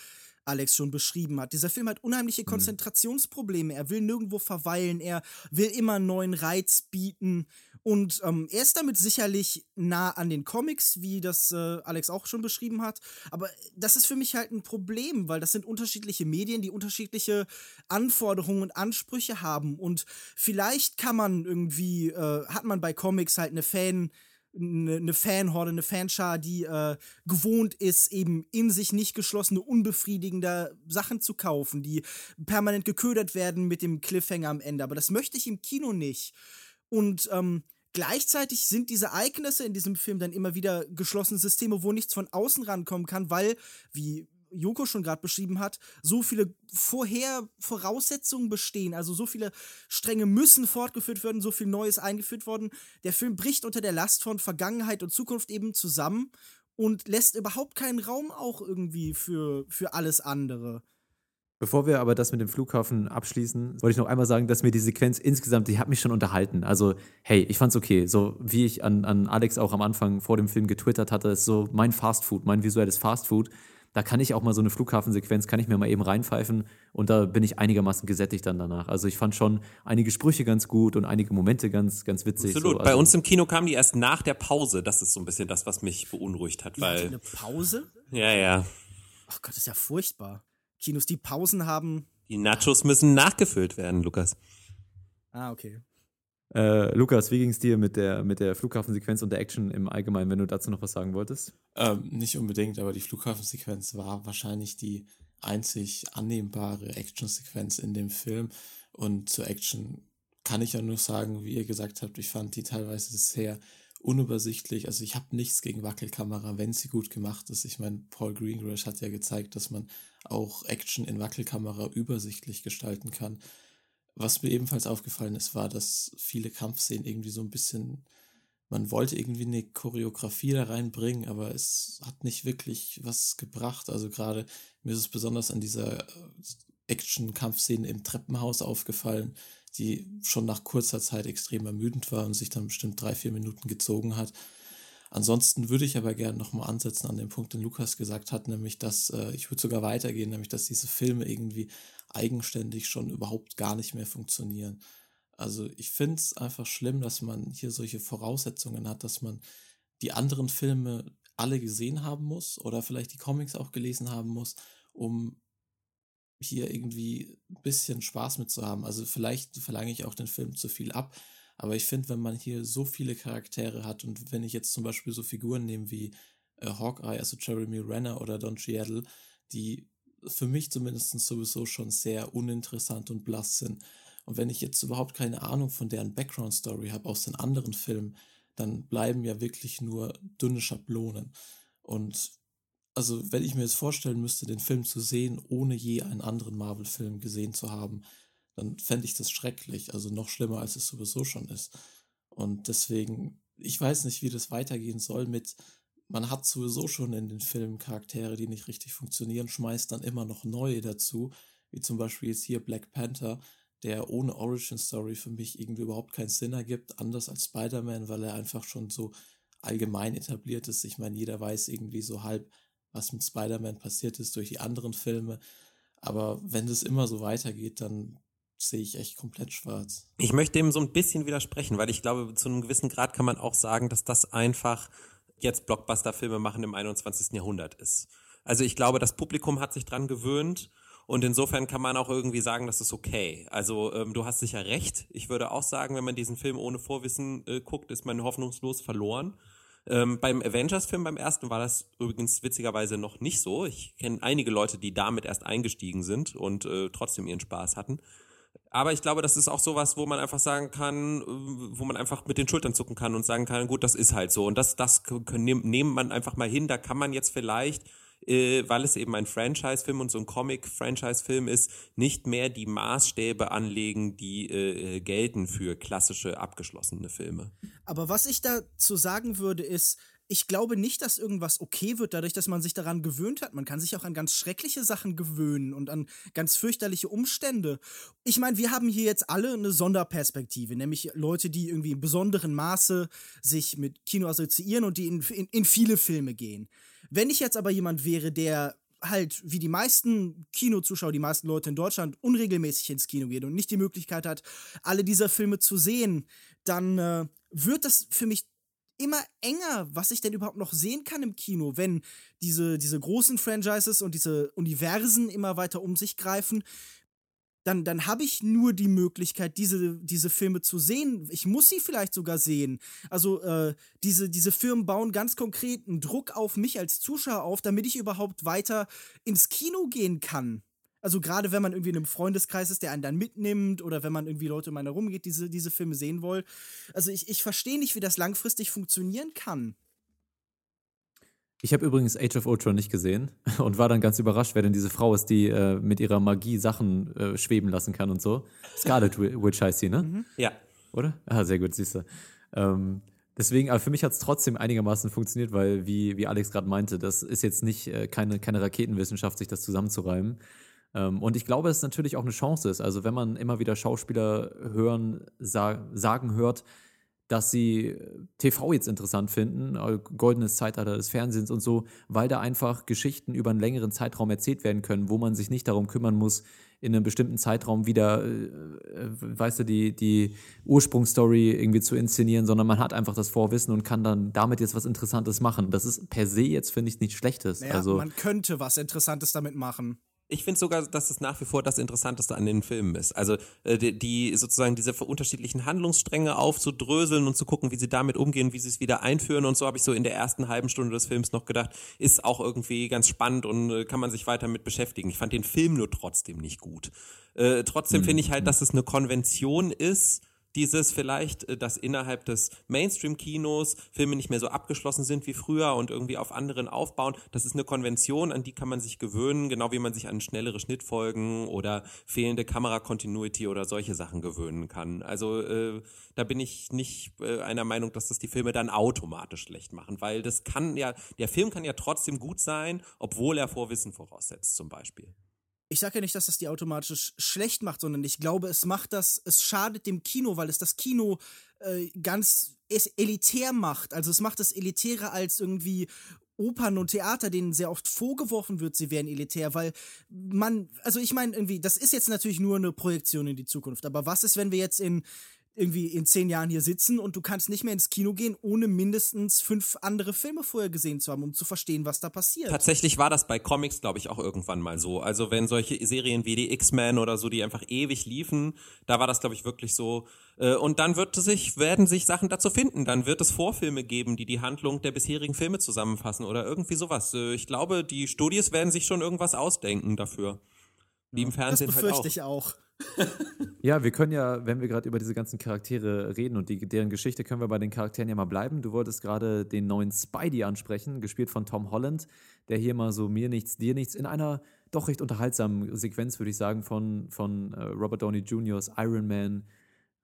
Alex schon beschrieben hat. Dieser Film hat unheimliche mhm. Konzentrationsprobleme. Er will nirgendwo verweilen, er will immer neuen Reiz bieten. Und ähm, er ist damit sicherlich nah an den Comics, wie das äh, Alex auch schon beschrieben hat. Aber das ist für mich halt ein Problem, weil das sind unterschiedliche Medien, die unterschiedliche Anforderungen und Ansprüche haben. Und vielleicht kann man irgendwie, äh, hat man bei Comics halt eine Fan- eine, eine Fanhorde, eine Fanschar, die äh, gewohnt ist, eben in sich nicht geschlossene, unbefriedigende Sachen zu kaufen, die permanent geködert werden mit dem Cliffhanger am Ende. Aber das möchte ich im Kino nicht. Und ähm, gleichzeitig sind diese Ereignisse in diesem Film dann immer wieder geschlossene Systeme, wo nichts von außen rankommen kann, weil, wie Joko schon gerade beschrieben hat, so viele vorher Voraussetzungen bestehen, also so viele Stränge müssen fortgeführt werden, so viel Neues eingeführt worden. Der Film bricht unter der Last von Vergangenheit und Zukunft eben zusammen und lässt überhaupt keinen Raum auch irgendwie für, für alles andere.
Bevor wir aber das mit dem Flughafen abschließen, wollte ich noch einmal sagen, dass mir die Sequenz insgesamt, die hat mich schon unterhalten. Also, hey, ich fand's okay. So wie ich an, an Alex auch am Anfang vor dem Film getwittert hatte, ist so mein Fastfood, mein visuelles Fastfood da kann ich auch mal so eine Flughafensequenz, kann ich mir mal eben reinpfeifen und da bin ich einigermaßen gesättigt dann danach. Also ich fand schon einige Sprüche ganz gut und einige Momente ganz, ganz witzig.
Absolut. So. Also Bei uns im Kino kam die erst nach der Pause. Das ist so ein bisschen das, was mich beunruhigt hat, weil.
Eine Pause?
Ja, ja.
Ach Gott, das ist ja furchtbar. Kinos, die Pausen haben.
Die Nachos müssen nachgefüllt werden, Lukas.
Ah, okay.
Äh, Lukas, wie ging es dir mit der, mit der Flughafensequenz und der Action im Allgemeinen, wenn du dazu noch was sagen wolltest?
Ähm, nicht unbedingt, aber die Flughafensequenz war wahrscheinlich die einzig annehmbare Actionsequenz in dem Film. Und zur Action kann ich ja nur sagen, wie ihr gesagt habt, ich fand die teilweise sehr unübersichtlich. Also ich habe nichts gegen Wackelkamera, wenn sie gut gemacht ist. Ich meine, Paul Greengrass hat ja gezeigt, dass man auch Action in Wackelkamera übersichtlich gestalten kann. Was mir ebenfalls aufgefallen ist, war, dass viele Kampfszenen irgendwie so ein bisschen, man wollte irgendwie eine Choreografie da reinbringen, aber es hat nicht wirklich was gebracht. Also gerade mir ist es besonders an dieser äh, Action-Kampfszene im Treppenhaus aufgefallen, die schon nach kurzer Zeit extrem ermüdend war und sich dann bestimmt drei, vier Minuten gezogen hat. Ansonsten würde ich aber gerne nochmal ansetzen an den Punkt, den Lukas gesagt hat, nämlich, dass äh, ich würde sogar weitergehen, nämlich, dass diese Filme irgendwie eigenständig schon überhaupt gar nicht mehr funktionieren. Also ich finde es einfach schlimm, dass man hier solche Voraussetzungen hat, dass man die anderen Filme alle gesehen haben muss oder vielleicht die Comics auch gelesen haben muss, um hier irgendwie ein bisschen Spaß mit zu haben. Also vielleicht verlange ich auch den Film zu viel ab, aber ich finde, wenn man hier so viele Charaktere hat und wenn ich jetzt zum Beispiel so Figuren nehme wie äh, Hawkeye, also Jeremy Renner oder Don Cheadle, die für mich zumindest sowieso schon sehr uninteressant und blass sind. Und wenn ich jetzt überhaupt keine Ahnung von deren Background-Story habe aus den anderen Filmen, dann bleiben ja wirklich nur dünne Schablonen. Und also, wenn ich mir jetzt vorstellen müsste, den Film zu sehen, ohne je einen anderen Marvel-Film gesehen zu haben, dann fände ich das schrecklich. Also noch schlimmer, als es sowieso schon ist. Und deswegen, ich weiß nicht, wie das weitergehen soll mit man hat sowieso schon in den Filmen Charaktere, die nicht richtig funktionieren, schmeißt dann immer noch neue dazu. wie zum Beispiel jetzt hier Black Panther, der ohne Origin Story für mich irgendwie überhaupt keinen Sinn ergibt, anders als Spider-Man, weil er einfach schon so allgemein etabliert ist. Ich meine, jeder weiß irgendwie so halb, was mit Spider-Man passiert ist durch die anderen Filme. Aber wenn das immer so weitergeht, dann sehe ich echt komplett schwarz.
Ich möchte dem so ein bisschen widersprechen, weil ich glaube, zu einem gewissen Grad kann man auch sagen, dass das einfach jetzt Blockbuster-Filme machen im 21. Jahrhundert ist. Also ich glaube, das Publikum hat sich dran gewöhnt und insofern kann man auch irgendwie sagen, das ist okay. Also ähm, du hast sicher recht. Ich würde auch sagen, wenn man diesen Film ohne Vorwissen äh, guckt, ist man hoffnungslos verloren. Ähm, beim Avengers-Film, beim ersten, war das übrigens witzigerweise noch nicht so. Ich kenne einige Leute, die damit erst eingestiegen sind und äh, trotzdem ihren Spaß hatten. Aber ich glaube, das ist auch sowas, wo man einfach sagen kann, äh, wo man einfach mit den Schultern zucken kann und sagen kann, gut, das ist halt so. Und das, das nehmen man einfach mal hin. Da kann man jetzt vielleicht äh, weil es eben ein Franchise-Film und so ein Comic-Franchise-Film ist, nicht mehr die Maßstäbe anlegen, die äh, gelten für klassische abgeschlossene Filme.
Aber was ich dazu sagen würde, ist, ich glaube nicht, dass irgendwas okay wird, dadurch, dass man sich daran gewöhnt hat. Man kann sich auch an ganz schreckliche Sachen gewöhnen und an ganz fürchterliche Umstände. Ich meine, wir haben hier jetzt alle eine Sonderperspektive, nämlich Leute, die irgendwie in besonderem Maße sich mit Kino assoziieren und die in, in, in viele Filme gehen. Wenn ich jetzt aber jemand wäre, der halt wie die meisten Kinozuschauer, die meisten Leute in Deutschland unregelmäßig ins Kino geht und nicht die Möglichkeit hat, alle dieser Filme zu sehen, dann äh, wird das für mich immer enger, was ich denn überhaupt noch sehen kann im Kino, wenn diese, diese großen Franchises und diese Universen immer weiter um sich greifen dann, dann habe ich nur die Möglichkeit, diese, diese Filme zu sehen. Ich muss sie vielleicht sogar sehen. Also äh, diese, diese Firmen bauen ganz konkret einen Druck auf mich als Zuschauer auf, damit ich überhaupt weiter ins Kino gehen kann. Also gerade wenn man irgendwie in einem Freundeskreis ist, der einen dann mitnimmt oder wenn man irgendwie Leute um einen herumgeht, diese, diese Filme sehen wollen. Also ich, ich verstehe nicht, wie das langfristig funktionieren kann.
Ich habe übrigens Age of Ultron nicht gesehen [LAUGHS] und war dann ganz überrascht, wer denn diese Frau ist, die äh, mit ihrer Magie Sachen äh, schweben lassen kann und so. Scarlet Witch heißt sie, ne? Mhm.
Ja.
Oder? Ah, sehr gut, siehst du. Ähm, deswegen, aber für mich hat es trotzdem einigermaßen funktioniert, weil, wie, wie Alex gerade meinte, das ist jetzt nicht äh, keine, keine Raketenwissenschaft, sich das zusammenzureimen. Ähm, und ich glaube, es natürlich auch eine Chance ist. Also, wenn man immer wieder Schauspieler hören, sa sagen hört, dass sie TV jetzt interessant finden, äh, goldenes Zeitalter des Fernsehens und so, weil da einfach Geschichten über einen längeren Zeitraum erzählt werden können, wo man sich nicht darum kümmern muss, in einem bestimmten Zeitraum wieder, äh, weißt du, die, die Ursprungsstory irgendwie zu inszenieren, sondern man hat einfach das Vorwissen und kann dann damit jetzt was Interessantes machen. Das ist per se jetzt, finde ich, nichts Schlechtes.
Naja,
also,
man könnte was Interessantes damit machen
ich finde sogar, dass es nach wie vor das Interessanteste an den Filmen ist. Also äh, die, die sozusagen diese unterschiedlichen Handlungsstränge aufzudröseln und zu gucken, wie sie damit umgehen, wie sie es wieder einführen und so habe ich so in der ersten halben Stunde des Films noch gedacht, ist auch irgendwie ganz spannend und äh, kann man sich weiter mit beschäftigen. Ich fand den Film nur trotzdem nicht gut. Äh, trotzdem mhm. finde ich halt, dass es eine Konvention ist, dieses vielleicht, äh, dass innerhalb des Mainstream-Kinos Filme nicht mehr so abgeschlossen sind wie früher und irgendwie auf anderen aufbauen. Das ist eine Konvention, an die kann man sich gewöhnen, genau wie man sich an schnellere Schnittfolgen oder fehlende Kamera-Continuity oder solche Sachen gewöhnen kann. Also äh, da bin ich nicht äh, einer Meinung, dass das die Filme dann automatisch schlecht machen, weil das kann ja, der Film kann ja trotzdem gut sein, obwohl er Vorwissen voraussetzt zum Beispiel
ich sage ja nicht, dass das die automatisch schlecht macht, sondern ich glaube, es macht das, es schadet dem Kino, weil es das Kino äh, ganz elitär macht. Also es macht es elitärer als irgendwie Opern und Theater, denen sehr oft vorgeworfen wird, sie wären elitär, weil man, also ich meine irgendwie, das ist jetzt natürlich nur eine Projektion in die Zukunft, aber was ist, wenn wir jetzt in irgendwie in zehn Jahren hier sitzen und du kannst nicht mehr ins Kino gehen, ohne mindestens fünf andere Filme vorher gesehen zu haben, um zu verstehen, was da passiert.
Tatsächlich war das bei Comics, glaube ich, auch irgendwann mal so. Also wenn solche Serien wie die X-Men oder so, die einfach ewig liefen, da war das, glaube ich, wirklich so. Äh, und dann wird sich, werden sich Sachen dazu finden. Dann wird es Vorfilme geben, die die Handlung der bisherigen Filme zusammenfassen oder irgendwie sowas. Äh, ich glaube, die Studios werden sich schon irgendwas ausdenken dafür. Wie im Fernsehen
das
halt
befürchte ich auch. [LAUGHS]
ja, wir können ja, wenn wir gerade über diese ganzen Charaktere reden und die, deren Geschichte, können wir bei den Charakteren ja mal bleiben. Du wolltest gerade den neuen Spidey ansprechen, gespielt von Tom Holland, der hier mal so mir nichts, dir nichts in einer doch recht unterhaltsamen Sequenz, würde ich sagen, von, von äh, Robert Downey Jr.'s Iron Man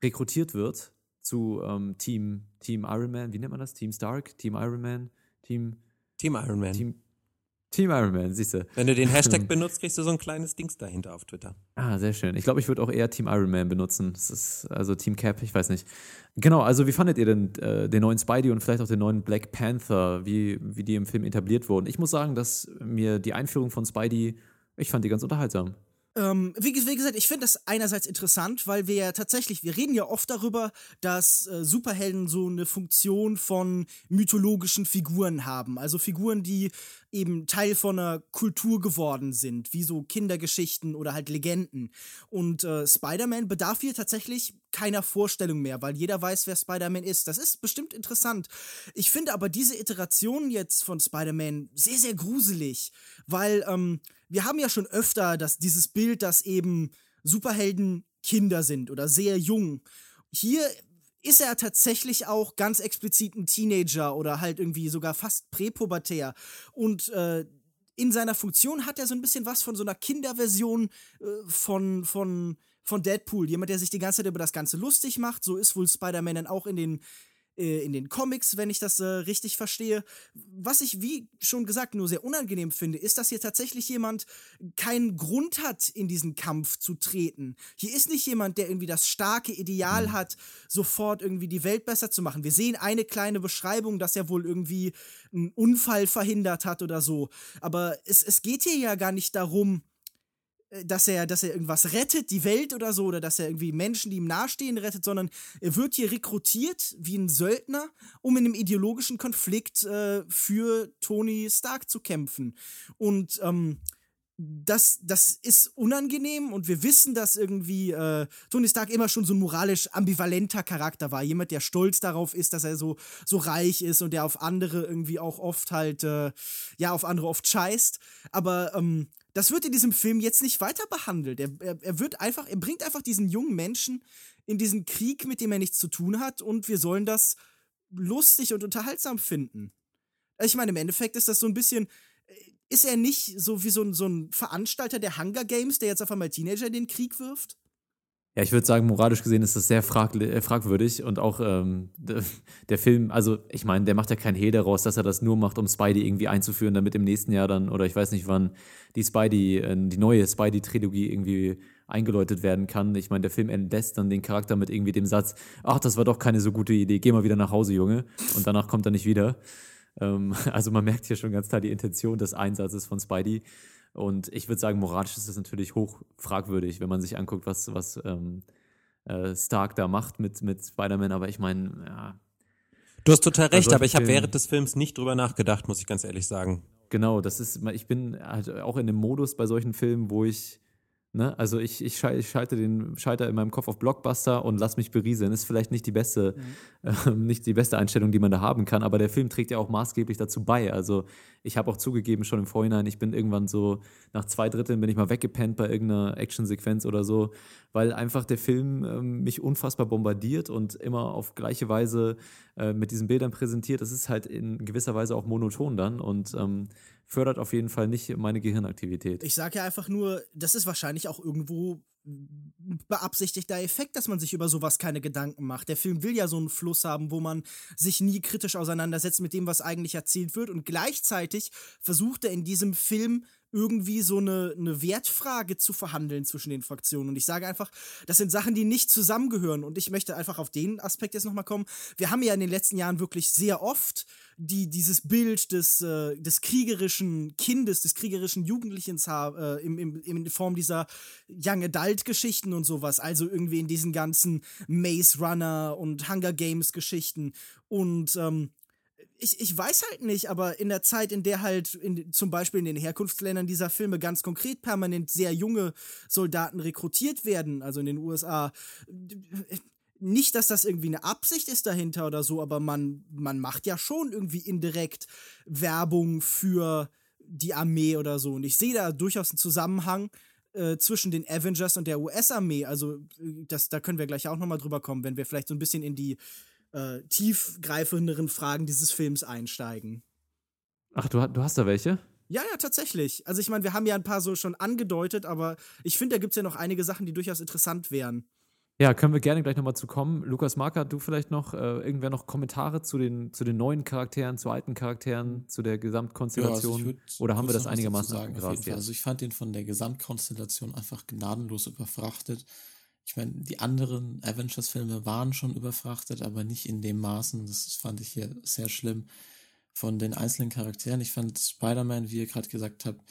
rekrutiert wird zu ähm, Team, Team Iron Man. Wie nennt man das? Team Stark? Team Iron Man? Team.
Team Iron Man.
Team, Team Iron Man, siehst du.
Wenn du den Hashtag benutzt, kriegst du so ein kleines Dings dahinter auf Twitter.
Ah, sehr schön. Ich glaube, ich würde auch eher Team Iron Man benutzen. Das ist also Team Cap, ich weiß nicht. Genau, also wie fandet ihr denn äh, den neuen Spidey und vielleicht auch den neuen Black Panther, wie, wie die im Film etabliert wurden? Ich muss sagen, dass mir die Einführung von Spidey, ich fand die ganz unterhaltsam.
Ähm, wie, wie, gesagt, ich finde das einerseits interessant, weil wir ja tatsächlich, wir reden ja oft darüber, dass äh, Superhelden so eine Funktion von mythologischen Figuren haben. Also Figuren, die eben Teil von einer Kultur geworden sind, wie so Kindergeschichten oder halt Legenden. Und äh, Spider-Man bedarf hier tatsächlich keiner Vorstellung mehr, weil jeder weiß, wer Spider-Man ist. Das ist bestimmt interessant. Ich finde aber diese Iteration jetzt von Spider-Man sehr, sehr gruselig, weil ähm, wir haben ja schon öfter das, dieses Bild, dass eben Superhelden Kinder sind oder sehr jung. Hier ist er tatsächlich auch ganz explizit ein Teenager oder halt irgendwie sogar fast präpubertär. Und äh, in seiner Funktion hat er so ein bisschen was von so einer Kinderversion äh, von, von, von Deadpool. Jemand, der sich die ganze Zeit über das Ganze lustig macht. So ist wohl Spider-Man dann auch in den äh, in den Comics, wenn ich das äh, richtig verstehe. Was ich, wie schon gesagt, nur sehr unangenehm finde, ist, dass hier tatsächlich jemand keinen Grund hat, in diesen Kampf zu treten. Hier ist nicht jemand, der irgendwie das starke Ideal mhm. hat, sofort irgendwie die Welt besser zu machen. Wir sehen eine kleine Beschreibung, dass er wohl irgendwie einen Unfall verhindert hat oder so. Aber es, es geht hier ja gar nicht darum, dass er, dass er irgendwas rettet, die Welt oder so, oder dass er irgendwie Menschen, die ihm nahestehen, rettet, sondern er wird hier rekrutiert wie ein Söldner, um in einem ideologischen Konflikt äh, für Tony Stark zu kämpfen. Und ähm, das, das ist unangenehm und wir wissen, dass irgendwie äh, Tony Stark immer schon so ein moralisch ambivalenter Charakter war. Jemand, der stolz darauf ist, dass er so, so reich ist und der auf andere irgendwie auch oft halt, äh, ja, auf andere oft scheißt. Aber ähm, das wird in diesem Film jetzt nicht weiter behandelt. Er, er, er wird einfach, er bringt einfach diesen jungen Menschen in diesen Krieg, mit dem er nichts zu tun hat, und wir sollen das lustig und unterhaltsam finden. Ich meine, im Endeffekt ist das so ein bisschen. Äh, ist er nicht so wie so ein, so ein Veranstalter der Hunger Games, der jetzt auf einmal Teenager in den Krieg wirft?
Ja, ich würde sagen, moralisch gesehen ist das sehr frag äh, fragwürdig und auch ähm, der Film, also ich meine, der macht ja kein Hehl daraus, dass er das nur macht, um Spidey irgendwie einzuführen, damit im nächsten Jahr dann, oder ich weiß nicht wann, die Spidey, äh, die neue Spidey-Trilogie irgendwie eingeläutet werden kann. Ich meine, der Film entlässt dann den Charakter mit irgendwie dem Satz, ach, das war doch keine so gute Idee, geh mal wieder nach Hause, Junge. Und danach kommt er nicht wieder. Ähm, [LAUGHS] also man merkt hier schon ganz klar die Intention des Einsatzes von Spidey. Und ich würde sagen, moralisch ist das natürlich hoch fragwürdig, wenn man sich anguckt, was, was ähm, äh, Stark da macht mit, mit Spider-Man. Aber ich meine, ja.
Du hast total recht, aber ich habe während des Films nicht drüber nachgedacht, muss ich ganz ehrlich sagen.
Genau, das ist, ich bin halt auch in dem Modus bei solchen Filmen, wo ich Ne? Also ich, ich, schalte den Schalter in meinem Kopf auf Blockbuster und lass mich berieseln. Ist vielleicht nicht die beste, mhm. äh, nicht die beste Einstellung, die man da haben kann, aber der Film trägt ja auch maßgeblich dazu bei. Also ich habe auch zugegeben schon im Vorhinein, ich bin irgendwann so nach zwei Dritteln bin ich mal weggepennt bei irgendeiner Actionsequenz oder so, weil einfach der Film äh, mich unfassbar bombardiert und immer auf gleiche Weise äh, mit diesen Bildern präsentiert. Das ist halt in gewisser Weise auch monoton dann und ähm, fördert auf jeden Fall nicht meine Gehirnaktivität.
Ich sage ja einfach nur, das ist wahrscheinlich auch irgendwo beabsichtigter Effekt, dass man sich über sowas keine Gedanken macht. Der Film will ja so einen Fluss haben, wo man sich nie kritisch auseinandersetzt mit dem, was eigentlich erzählt wird. Und gleichzeitig versucht er in diesem Film irgendwie so eine, eine Wertfrage zu verhandeln zwischen den Fraktionen. Und ich sage einfach, das sind Sachen, die nicht zusammengehören. Und ich möchte einfach auf den Aspekt jetzt nochmal kommen. Wir haben ja in den letzten Jahren wirklich sehr oft die, dieses Bild des, äh, des kriegerischen Kindes, des kriegerischen Jugendlichen äh, im, im, in Form dieser Young Adult Geschichten und sowas. Also irgendwie in diesen ganzen Maze Runner und Hunger Games Geschichten. Und ähm, ich, ich weiß halt nicht, aber in der Zeit, in der halt in, zum Beispiel in den Herkunftsländern dieser Filme ganz konkret permanent sehr junge Soldaten rekrutiert werden, also in den USA, nicht, dass das irgendwie eine Absicht ist dahinter oder so, aber man, man macht ja schon irgendwie indirekt Werbung für die Armee oder so. Und ich sehe da durchaus einen Zusammenhang äh, zwischen den Avengers und der US-Armee. Also, äh, das, da können wir gleich auch nochmal drüber kommen, wenn wir vielleicht so ein bisschen in die äh, tiefgreifenderen Fragen dieses Films einsteigen.
Ach, du, du hast da welche?
Ja, ja, tatsächlich. Also ich meine, wir haben ja ein paar so schon angedeutet, aber ich finde, da gibt es ja noch einige Sachen, die durchaus interessant wären.
Ja, können wir gerne gleich nochmal zu kommen. Lukas Marker, du vielleicht noch, äh, irgendwer noch Kommentare zu den, zu den neuen Charakteren, zu alten Charakteren, zu der Gesamtkonstellation?
Ja, also
Oder haben wir das einigermaßen
sagen, auf jeden
abgegrast
Fall.
jetzt?
Also ich fand den von der Gesamtkonstellation einfach gnadenlos überfrachtet. Ich meine, die anderen Avengers-Filme waren schon überfrachtet, aber nicht in dem Maßen. Das fand ich hier sehr schlimm. Von den einzelnen Charakteren. Ich fand Spider-Man, wie ihr gerade gesagt habt,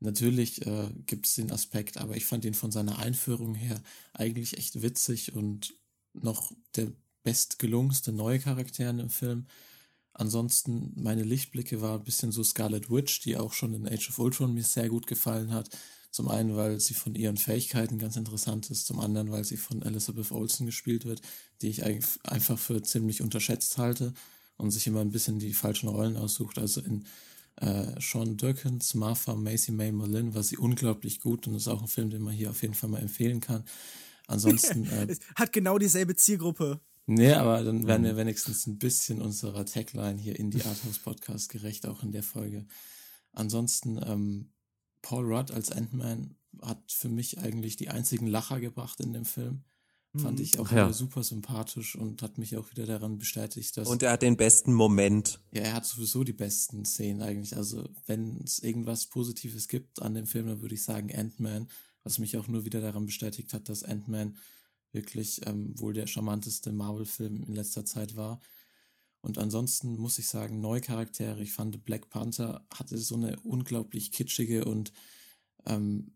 natürlich äh, gibt es den Aspekt, aber ich fand ihn von seiner Einführung her eigentlich echt witzig und noch der bestgelungenste neue Charakter im Film. Ansonsten, meine Lichtblicke war ein bisschen so Scarlet Witch, die auch schon in Age of Ultron mir sehr gut gefallen hat. Zum einen, weil sie von ihren Fähigkeiten ganz interessant ist, zum anderen, weil sie von Elizabeth Olsen gespielt wird, die ich einfach für ziemlich unterschätzt halte und sich immer ein bisschen die falschen Rollen aussucht. Also in äh, Sean Durkins, Martha, Macy May Mullen war sie unglaublich gut und ist auch ein Film, den man hier auf jeden Fall mal empfehlen kann. Ansonsten [LAUGHS] äh,
Hat genau dieselbe Zielgruppe.
Nee, aber dann werden wir wenigstens ein bisschen unserer Tagline hier in die Arthouse Podcast gerecht, auch in der Folge. Ansonsten, ähm, Paul Rudd als Ant-Man hat für mich eigentlich die einzigen Lacher gebracht in dem Film. Fand ich auch
Ach ja.
super sympathisch und hat mich auch wieder daran bestätigt, dass
Und er hat den besten Moment.
ja, er hat sowieso die besten Szenen eigentlich. Also, wenn es irgendwas Positives gibt an dem Film, dann würde ich sagen Ant-Man, was mich auch nur wieder daran bestätigt hat, dass Ant-Man wirklich ähm, wohl der charmanteste Marvel-Film in letzter Zeit war. Und ansonsten muss ich sagen, neue Charaktere. Ich fand Black Panther hatte so eine unglaublich kitschige und ähm,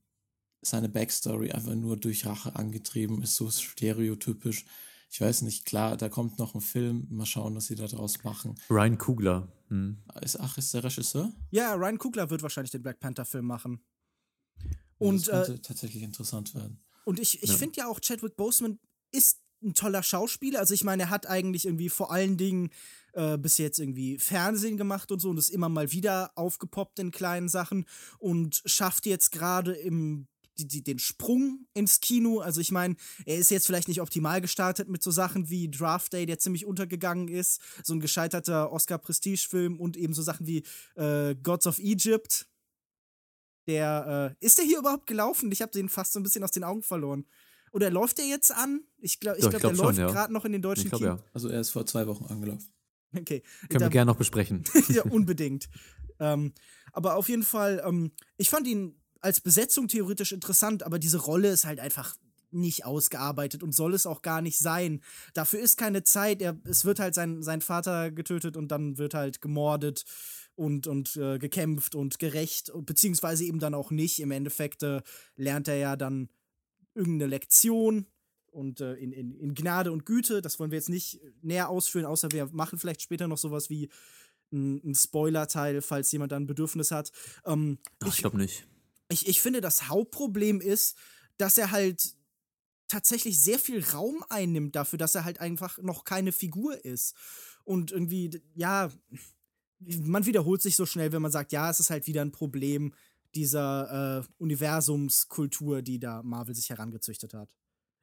seine Backstory einfach nur durch Rache angetrieben, ist so stereotypisch. Ich weiß nicht, klar, da kommt noch ein Film. Mal schauen, was sie da draus machen.
Ryan Kugler. Hm.
Ist, ach, ist der Regisseur?
Ja, Ryan Coogler wird wahrscheinlich den Black Panther-Film machen.
Und
Und,
das
äh,
könnte tatsächlich interessant werden.
Und ich, ich
Ja.
finde ja auch, Chadwick Boseman ist ein toller Schauspieler. Also ich meine, er hat eigentlich irgendwie vor allen Dingen äh, bis jetzt irgendwie Fernsehen gemacht und so und ist immer mal wieder aufgepoppt in kleinen Sachen und schafft jetzt gerade im die, die, den Sprung ins Kino. Also ich meine, er ist jetzt vielleicht nicht optimal gestartet mit so Sachen wie Draft Day, der ziemlich untergegangen ist, so ein gescheiterter Oscar-Prestige-Film und eben so Sachen wie äh, Gods of Egypt. Der, äh, ist der hier überhaupt gelaufen? Ich habe den fast so ein bisschen aus den Augen verloren. Oder läuft der jetzt an? Ich glaube, ich
Doch,
glaub,
ich glaub
der
schon,
läuft
ja.
gerade noch in den deutschen
Ich glaube
Kinos.
ja.
Also er ist vor zwei Wochen angelaufen.
Okay.
Können wir
Da-
gerne noch besprechen. [LAUGHS]
ja, unbedingt. ähm, aber auf jeden Fall, ähm, ich fand ihn als Besetzung theoretisch interessant, aber diese Rolle ist halt einfach nicht ausgearbeitet und soll es auch gar nicht sein. Dafür ist keine Zeit. Er, es wird halt sein, sein Vater getötet und dann wird halt gemordet und, und äh, gekämpft und gerecht, beziehungsweise eben dann auch nicht. Im Endeffekt äh, lernt er ja dann irgendeine Lektion und äh, in, in, in Gnade und Güte. Das wollen wir jetzt nicht näher ausführen, außer wir machen vielleicht später noch sowas wie ein, ein Spoiler-Teil, falls jemand da ein Bedürfnis hat. Ähm,
Ach, ich glaube nicht.
ich, ich finde, das Hauptproblem ist, dass er halt tatsächlich sehr viel Raum einnimmt dafür, dass er halt einfach noch keine Figur ist. Und irgendwie, ja, man wiederholt sich so schnell, wenn man sagt, ja, es ist halt wieder ein Problem dieser äh, Universumskultur, die da Marvel sich herangezüchtet hat.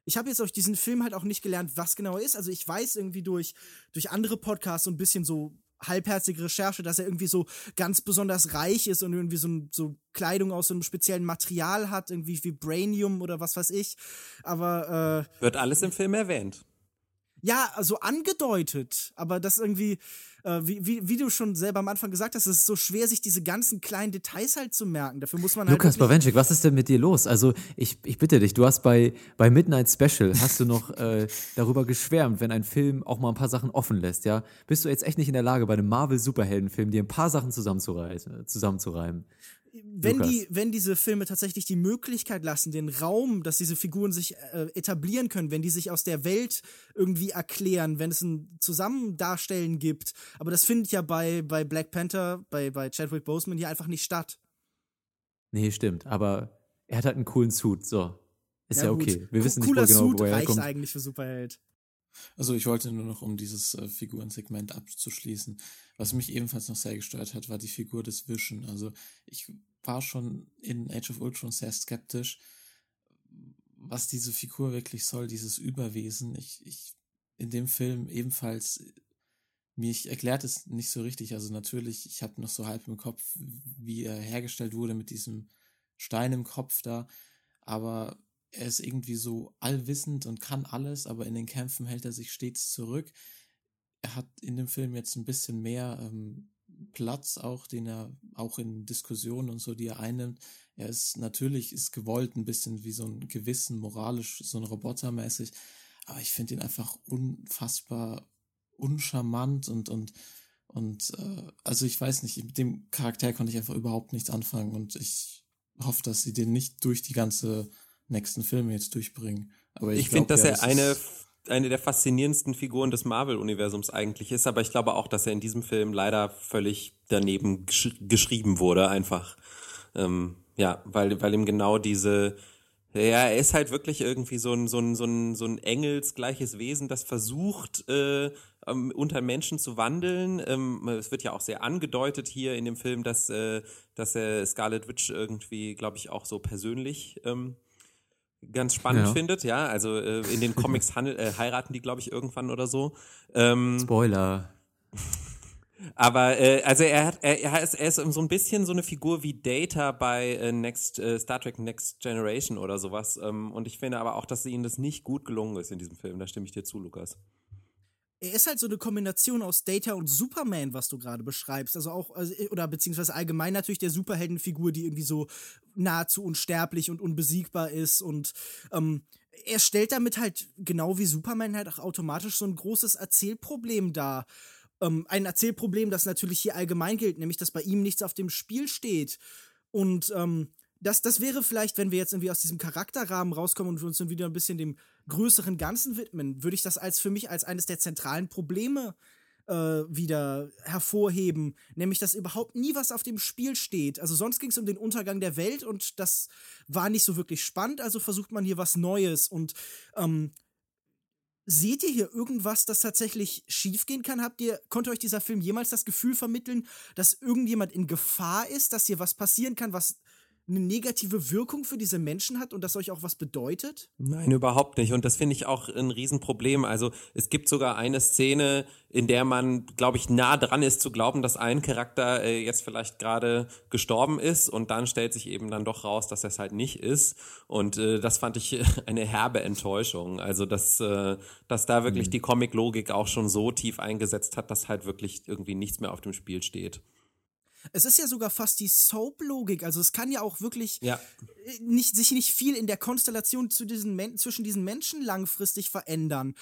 Ich habe jetzt durch diesen Film halt auch nicht gelernt, was genau er ist. Also ich weiß irgendwie durch, durch andere Podcasts so ein bisschen so halbherzige Recherche, dass er irgendwie so ganz besonders reich ist und irgendwie so, so Kleidung aus so einem speziellen Material hat, irgendwie Vibranium oder was weiß ich. Aber äh,
Wird alles im Film erwähnt.
Ja, also angedeutet, aber das irgendwie, äh, wie, wie, wie du schon selber am Anfang gesagt hast, es ist so schwer, sich diese ganzen kleinen Details halt zu merken. Dafür muss man halt.
Lukas Bawenschik, was ist denn mit dir los? Also ich, ich bitte dich, du hast bei, bei Midnight Special, hast du noch äh, darüber geschwärmt, wenn ein Film auch mal ein paar Sachen offen lässt, ja? Bist du jetzt echt nicht in der Lage, bei einem Marvel-Superheldenfilm dir ein paar Sachen zusammenzureißen, zusammenzureimen?
Wenn,
Lukas.
die, wenn diese Filme tatsächlich die Möglichkeit lassen, den Raum, dass diese Figuren sich äh, etablieren können, wenn die sich aus der Welt irgendwie erklären, wenn es ein Zusammendarstellen gibt. Aber das findet ja bei, bei Black Panther, bei, bei Chadwick Boseman hier einfach nicht statt.
Nee, stimmt, aber er hat halt einen coolen Suit, so. Ist ja,
gut.
okay. Wir
Co-
wissen nicht genau,
Suit
wo er
reicht
herkommt.
eigentlich für Superheld.
Also ich wollte nur noch, um dieses äh, Figurensegment abzuschließen, was mich ebenfalls noch sehr gestört hat, war die Figur des Vision. Also ich war schon in Age of Ultron sehr skeptisch, was diese Figur wirklich soll, dieses Überwesen. Ich, ich in dem Film ebenfalls mich erklärt es nicht so richtig. Also natürlich, ich habe noch so halb im Kopf, wie er hergestellt wurde mit diesem Stein im Kopf da, aber er ist irgendwie so allwissend und kann alles, aber in den Kämpfen hält er sich stets zurück. Er hat in dem Film jetzt ein bisschen mehr ähm, Platz auch, den er auch in Diskussionen und so, die er einnimmt. Er ist natürlich, ist gewollt ein bisschen wie so ein Gewissen, moralisch, so ein Robotermäßig, aber ich finde ihn einfach unfassbar uncharmant und, und, und, äh, also ich weiß nicht, mit dem Charakter konnte ich einfach überhaupt nichts anfangen und ich hoffe, dass sie den nicht durch die ganze nächsten Filme jetzt durchbringen. Aber ich,
ich finde, dass
ja,
er
das
eine eine der faszinierendsten Figuren des Marvel-Universums eigentlich ist, aber ich glaube auch, dass er in diesem Film leider völlig daneben gesch geschrieben wurde, einfach. Ähm, ja, weil, weil ihm genau diese, ja, er ist halt wirklich irgendwie so ein, so ein, so ein, so ein engelsgleiches Wesen, das versucht, äh, ähm, unter Menschen zu wandeln. Ähm, es wird ja auch sehr angedeutet hier in dem Film, dass, äh, dass er Scarlet Witch irgendwie, glaube ich, auch so persönlich ähm, ganz spannend
Ja.
findet, ja. Also äh, in den [LAUGHS] Comics handel, äh, heiraten die, glaube ich, irgendwann oder so. Ähm,
Spoiler. [LAUGHS]
aber äh, also er hat er, er ist er ist so ein bisschen so eine Figur wie Data bei äh, Next äh, Star Trek Next Generation oder sowas. Ähm, und ich finde aber auch, dass ihnen das nicht gut gelungen ist in diesem Film. Da stimme ich dir zu, Lukas.
Er ist halt so eine Kombination aus Data und Superman, was du gerade beschreibst. Also auch, also, oder beziehungsweise allgemein natürlich der Superheldenfigur, die irgendwie so nahezu unsterblich und unbesiegbar ist. Und ähm, er stellt damit halt, genau wie Superman, halt auch automatisch so ein großes Erzählproblem dar. Ähm, ein Erzählproblem, das natürlich hier allgemein gilt, nämlich dass bei ihm nichts auf dem Spiel steht. Und ähm, das, das wäre vielleicht, wenn wir jetzt irgendwie aus diesem Charakterrahmen rauskommen und uns dann wieder ein bisschen dem größeren Ganzen widmen, würde ich das als für mich als eines der zentralen Probleme äh, wieder hervorheben, nämlich dass überhaupt nie was auf dem Spiel steht. Also sonst ging es um den Untergang der Welt und das war nicht so wirklich spannend, also versucht man hier was Neues und ähm, Seht ihr hier irgendwas, das tatsächlich schiefgehen kann? Habt ihr, konnte euch dieser Film jemals das Gefühl vermitteln, dass irgendjemand in Gefahr ist, dass hier was passieren kann, was eine negative Wirkung für diese Menschen hat und das euch auch was bedeutet?
Nein, überhaupt nicht. Und das finde ich auch ein Riesenproblem. Also es gibt sogar eine Szene, in der man, glaube ich, nah dran ist zu glauben, dass ein Charakter äh, jetzt vielleicht gerade gestorben ist und dann stellt sich eben dann doch raus, dass er es halt nicht ist. Und äh, das fand ich [LAUGHS] eine herbe Enttäuschung. Also dass, äh, dass da wirklich die Comic-Logik auch schon so tief eingesetzt hat, dass halt wirklich irgendwie nichts mehr auf dem Spiel steht.
Es ist ja sogar fast die Soap-Logik. Also es kann ja auch wirklich
Ja.
äh, nicht, sich nicht viel in der Konstellation zu diesen Men zwischen diesen Menschen langfristig verändern.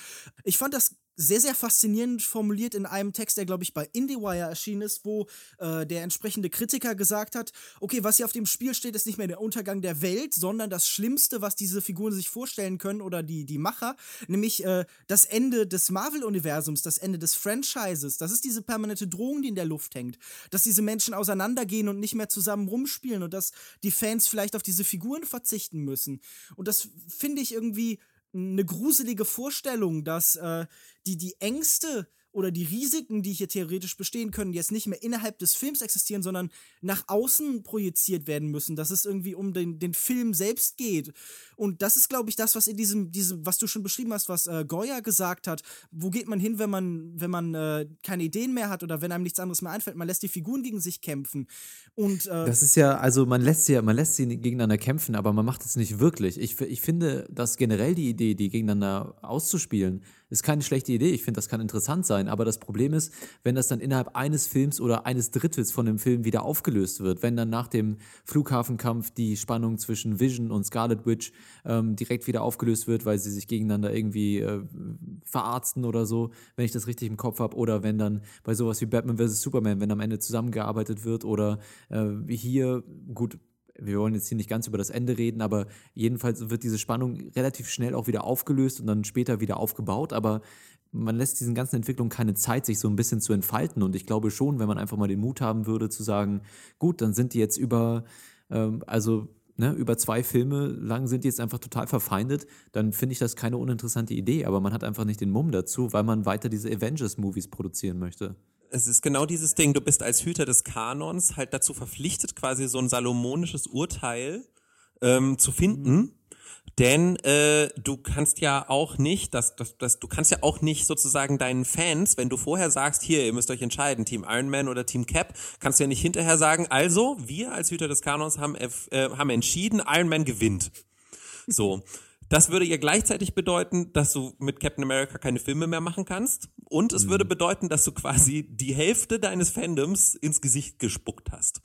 Ich fand das sehr, sehr faszinierend formuliert in einem Text, der, glaube ich, bei IndieWire erschienen ist, wo äh, der entsprechende Kritiker gesagt hat, okay, was hier auf dem Spiel steht, ist nicht mehr der Untergang der Welt, sondern das Schlimmste, was diese Figuren sich vorstellen können oder die, die Macher, nämlich äh, das Ende des Marvel-Universums, das Ende des Franchises. Das ist diese permanente Drohung, die in der Luft hängt. Dass diese Menschen auseinandergehen und nicht mehr zusammen rumspielen und dass die Fans vielleicht auf diese Figuren verzichten müssen. Und das finde ich irgendwie eine gruselige Vorstellung, dass äh, die, die Ängste oder die Risiken, die hier theoretisch bestehen können, jetzt nicht mehr innerhalb des Films existieren, sondern nach außen projiziert werden müssen, dass es irgendwie um den, den Film selbst geht. Und das ist, glaube ich, das, was in diesem, diesem, was du schon beschrieben hast, was äh, Goya gesagt hat. Wo geht man hin, wenn man, wenn man äh, keine Ideen mehr hat oder wenn einem nichts anderes mehr einfällt? Man lässt die Figuren gegen sich kämpfen. Und äh,
Das ist ja, also man lässt sie ja, man lässt sie gegeneinander kämpfen, aber man macht es nicht wirklich. Ich, ich finde, dass generell die Idee, die gegeneinander auszuspielen, ist keine schlechte Idee. Ich finde, das kann interessant sein. Aber das Problem ist, wenn das dann innerhalb eines Films oder eines Drittels von dem Film wieder aufgelöst wird, wenn dann nach dem Flughafenkampf die Spannung zwischen Vision und Scarlet Witch ähm, direkt wieder aufgelöst wird, weil sie sich gegeneinander irgendwie äh, verarzten oder so, wenn ich das richtig im Kopf habe, oder wenn dann bei sowas wie Batman vs. Superman, wenn am Ende zusammengearbeitet wird, oder äh, hier, gut, wir wollen jetzt hier nicht ganz über das Ende reden, aber jedenfalls wird diese Spannung relativ schnell auch wieder aufgelöst und dann später wieder aufgebaut, aber man lässt diesen ganzen Entwicklungen keine Zeit, sich so ein bisschen zu entfalten. Und ich glaube schon, wenn man einfach mal den Mut haben würde, zu sagen, gut, dann sind die jetzt über, ähm, also ne, über zwei Filme lang sind die jetzt einfach total verfeindet, dann finde ich das keine uninteressante Idee. Aber man hat einfach nicht den Mumm dazu, weil man weiter diese Avengers-Movies produzieren möchte.
Es ist genau dieses Ding, du bist als Hüter des Kanons halt dazu verpflichtet, quasi so ein salomonisches Urteil ähm, zu finden. Denn äh, du kannst ja auch nicht, das, das, das, du kannst ja auch nicht sozusagen deinen Fans, wenn du vorher sagst, hier, ihr müsst euch entscheiden, Team Iron Man oder Team Cap, kannst du ja nicht hinterher sagen, also, wir als Hüter des Kanons haben, äh, haben entschieden, Iron Man gewinnt. So. Das würde ja gleichzeitig bedeuten, dass du mit Captain America keine Filme mehr machen kannst. Und es würde bedeuten, dass du quasi die Hälfte deines Fandoms ins Gesicht gespuckt hast.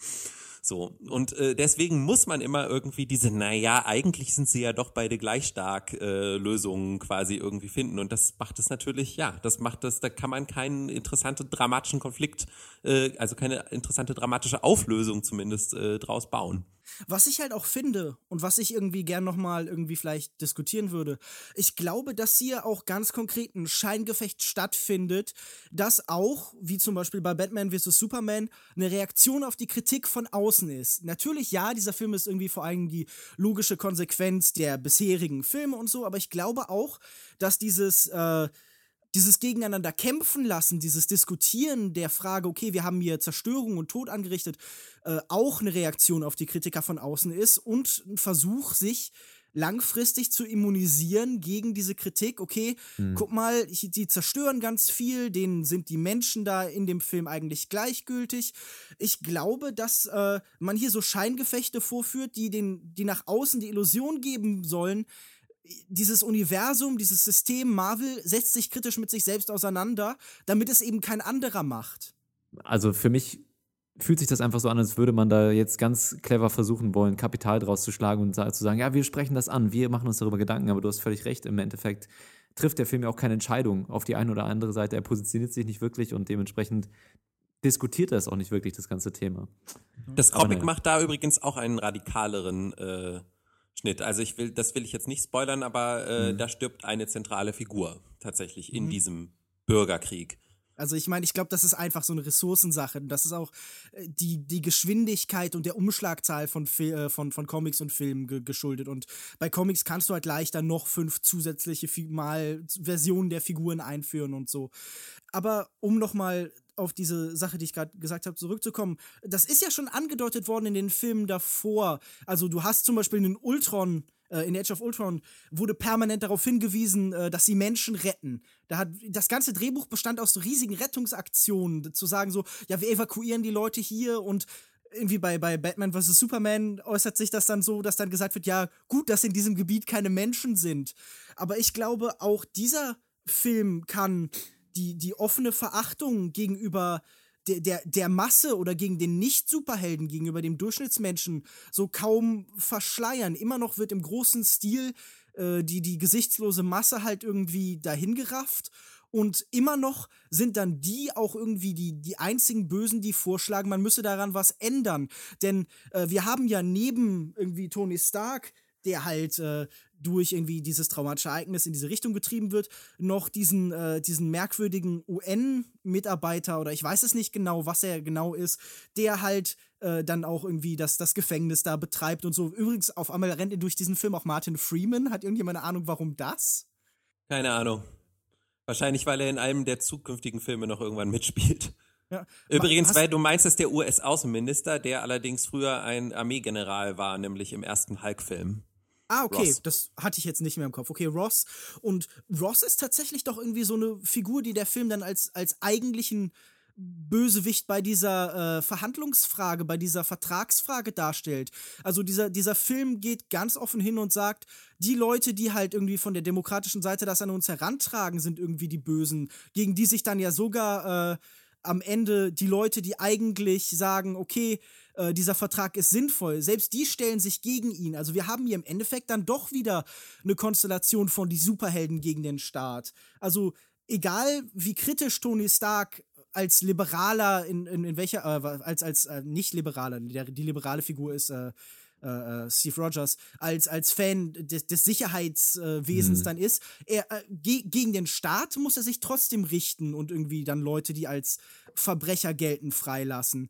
So. Und äh, deswegen muss man immer irgendwie diese, naja, eigentlich sind sie ja doch beide gleich stark äh, Lösungen quasi irgendwie finden. Und das macht es natürlich, ja, das macht es, da kann man keinen interessanten dramatischen Konflikt, äh, also keine interessante dramatische Auflösung zumindest äh, draus bauen.
Was ich halt auch finde und was ich irgendwie gern nochmal irgendwie vielleicht diskutieren würde, ich glaube, dass hier auch ganz konkret ein Scheingefecht stattfindet, das auch, wie zum Beispiel bei Batman vs. Superman, eine Reaktion auf die Kritik von außen ist. Natürlich, ja, dieser Film ist irgendwie vor allem die logische Konsequenz der bisherigen Filme und so, aber ich glaube auch, dass dieses, äh, dieses Gegeneinander kämpfen lassen, dieses Diskutieren der Frage, okay, wir haben hier Zerstörung und Tod angerichtet, äh, auch eine Reaktion auf die Kritiker von außen ist und ein Versuch, sich langfristig zu immunisieren gegen diese Kritik. Okay,
Mhm.
guck mal, die zerstören ganz viel, denen sind die Menschen da in dem Film eigentlich gleichgültig. Ich glaube, dass äh, man hier so Scheingefechte vorführt, die den, die nach außen die Illusion geben sollen, dieses Universum, dieses System Marvel setzt sich kritisch mit sich selbst auseinander, damit es eben kein anderer macht.
Also für mich fühlt sich das einfach so an, als würde man da jetzt ganz clever versuchen wollen, Kapital draus zu schlagen und zu sagen, ja, wir sprechen das an, wir machen uns darüber Gedanken, aber du hast völlig recht, im Endeffekt trifft der Film ja auch keine Entscheidung auf die eine oder andere Seite, er positioniert sich nicht wirklich und dementsprechend diskutiert er es auch nicht wirklich, das ganze Thema.
Das Comic
naja.
macht da übrigens auch einen radikaleren äh, Schnitt. Also ich will, das will ich jetzt nicht spoilern, aber äh, da stirbt eine zentrale Figur tatsächlich in diesem Bürgerkrieg.
Also ich meine, ich glaube, das ist einfach so eine Ressourcensache. Das ist auch äh, die, die Geschwindigkeit und der Umschlagzahl von, äh, von, von Comics und Filmen ge geschuldet. Und bei Comics kannst du halt leichter noch fünf zusätzliche Mal Versionen der Figuren einführen und so. Aber um nochmal auf diese Sache, die ich gerade gesagt habe, zurückzukommen, das ist ja schon angedeutet worden in den Filmen davor. Also du hast zum Beispiel einen Ultron, äh, in Age of Ultron wurde permanent darauf hingewiesen, äh, dass sie Menschen retten. Da hat das ganze Drehbuch bestand aus so riesigen Rettungsaktionen, zu sagen so, ja, wir evakuieren die Leute hier und irgendwie bei, bei Batman vs. Superman äußert sich das dann so, dass dann gesagt wird, ja, gut, dass in diesem Gebiet keine Menschen sind. Aber ich glaube, auch dieser Film kann die, die offene Verachtung gegenüber der, der, der Masse oder gegen den Nicht-Superhelden, gegenüber dem Durchschnittsmenschen so kaum verschleiern. Immer noch wird im großen Stil äh, die, die gesichtslose Masse halt irgendwie dahingerafft. Und immer noch sind dann die auch irgendwie die, die einzigen Bösen, die vorschlagen, man müsse daran was ändern. Denn äh, wir haben ja neben irgendwie Tony Stark, der halt äh, durch irgendwie dieses traumatische Ereignis in diese Richtung getrieben wird, noch diesen, äh, diesen merkwürdigen UN-Mitarbeiter oder ich weiß es nicht genau, was er genau ist, der halt äh, dann auch irgendwie das, das Gefängnis da betreibt und so. Übrigens, auf einmal rennt durch diesen Film auch Martin Freeman. Hat irgendjemand eine Ahnung, warum das?
Keine Ahnung. Wahrscheinlich, weil er in einem der zukünftigen Filme noch irgendwann mitspielt.
Ja.
Übrigens, weil du meinst, dass der US-Außenminister, der allerdings früher ein Armeegeneral war, nämlich im ersten Hulk-Film.
Ah, okay,
Ross.
das hatte ich jetzt nicht mehr im Kopf. Okay, Ross. Und Ross ist tatsächlich doch irgendwie so eine Figur, die der Film dann als, als eigentlichen Bösewicht bei dieser äh, Verhandlungsfrage, bei dieser Vertragsfrage darstellt. Also dieser, dieser Film geht ganz offen hin und sagt, die Leute, die halt irgendwie von der demokratischen Seite das an uns herantragen, sind irgendwie die Bösen, gegen die sich dann ja sogar äh, am Ende die Leute, die eigentlich sagen, okay, äh, dieser Vertrag ist sinnvoll, selbst die stellen sich gegen ihn. Also wir haben hier im Endeffekt dann doch wieder eine Konstellation von die Superhelden gegen den Staat. Also egal wie kritisch Tony Stark als Liberaler in, in, in welcher, äh, als, als äh, nicht Liberaler, der, die liberale Figur ist äh, äh, äh, Steve Rogers, als, als Fan des, des Sicherheitswesens dann ist, er, äh, ge gegen den Staat muss er sich trotzdem richten und irgendwie dann Leute, die als Verbrecher gelten, freilassen.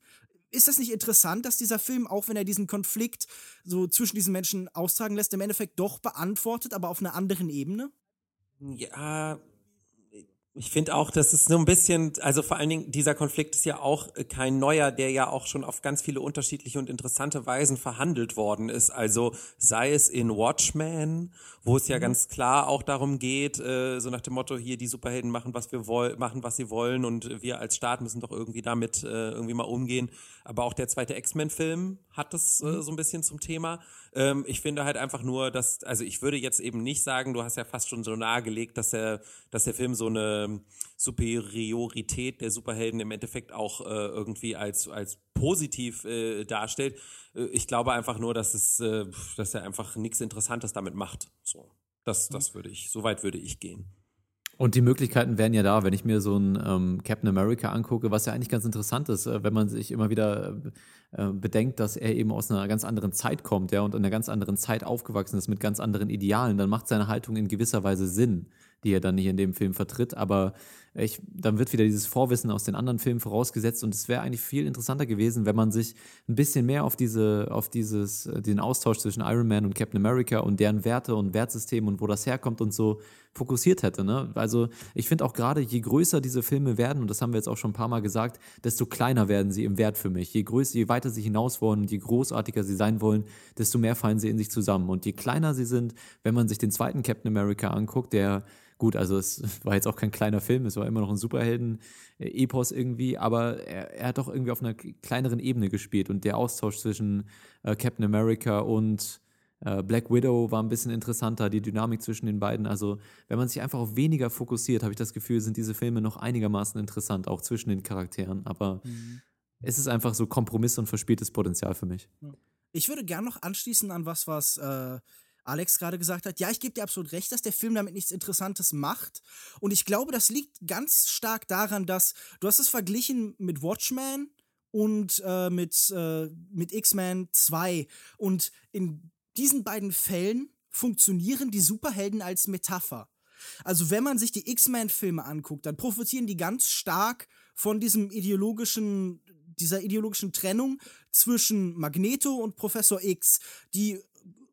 Ist das nicht interessant, dass dieser Film, auch wenn er diesen Konflikt so zwischen diesen Menschen austragen lässt, im Endeffekt doch beantwortet, aber auf einer anderen Ebene?
Ja, Ich finde auch, das ist so ein bisschen, also vor allen Dingen, dieser Konflikt ist ja auch kein neuer, der ja auch schon auf ganz viele unterschiedliche und interessante Weisen verhandelt worden ist. Also sei es in Watchmen, wo es ja mhm. ganz klar auch darum geht, äh, so nach dem Motto, hier die Superhelden machen, was wir wollen, machen, was sie wollen und wir als Staat müssen doch irgendwie damit äh, irgendwie mal umgehen. Aber auch der zweite X-Men-Film hat das äh, mhm. so ein bisschen zum Thema. Ähm, ich finde halt einfach nur, dass, also ich würde jetzt eben nicht sagen, du hast ja fast schon so nahegelegt, dass der, dass der Film so eine Superiorität der Superhelden im Endeffekt auch äh, irgendwie als, als positiv äh, darstellt. Äh, ich glaube einfach nur, dass es, äh, dass er einfach nichts Interessantes damit macht. So. Das, das würde ich, so weit würde ich gehen.
Und die Möglichkeiten wären ja da, wenn ich mir so ein ähm, Captain America angucke, was ja eigentlich ganz interessant ist, äh, wenn man sich immer wieder äh, bedenkt, dass er eben aus einer ganz anderen Zeit kommt, ja, und in einer ganz anderen Zeit aufgewachsen ist mit ganz anderen Idealen, dann macht seine Haltung in gewisser Weise Sinn, die er dann nicht in dem Film vertritt. Aber ich, dann wird wieder dieses Vorwissen aus den anderen Filmen vorausgesetzt und es wäre eigentlich viel interessanter gewesen, wenn man sich ein bisschen mehr auf diese, auf dieses, äh, den Austausch zwischen Iron Man und Captain America und deren Werte und Wertsystem und wo das herkommt und so fokussiert hätte. Ne? Also ich finde auch gerade, je größer diese Filme werden, und das haben wir jetzt auch schon ein paar Mal gesagt, desto kleiner werden sie im Wert für mich. Je größer, je weiter sie hinaus wollen und je großartiger sie sein wollen, desto mehr fallen sie in sich zusammen. Und je kleiner sie sind, wenn man sich den zweiten Captain America anguckt, der Gut, also es [LAUGHS] war jetzt auch kein kleiner Film, es war immer noch ein Superhelden-Epos irgendwie, aber er, er, hat doch irgendwie auf einer kleineren Ebene gespielt und der Austausch zwischen äh, Captain America und äh, Black Widow war ein bisschen interessanter, die Dynamik zwischen den beiden. Also, wenn man sich einfach auf weniger fokussiert, habe ich das Gefühl, sind diese Filme noch einigermaßen interessant, auch zwischen den Charakteren. Aber mhm. es ist einfach so Kompromiss und verspieltes Potenzial für mich.
Ich würde gern noch anschließen an was, was äh, Alex gerade gesagt hat, ja, ich gebe dir absolut recht, dass der Film damit nichts Interessantes macht. Und ich glaube, das liegt ganz stark daran, dass du hast es verglichen mit Watchmen und äh, mit, äh, mit X-Men 2. Und in diesen beiden Fällen funktionieren die Superhelden als Metapher. Also wenn man sich die X-Men-Filme anguckt, dann profitieren die ganz stark von diesem ideologischen dieser ideologischen Trennung zwischen Magneto und Professor X, die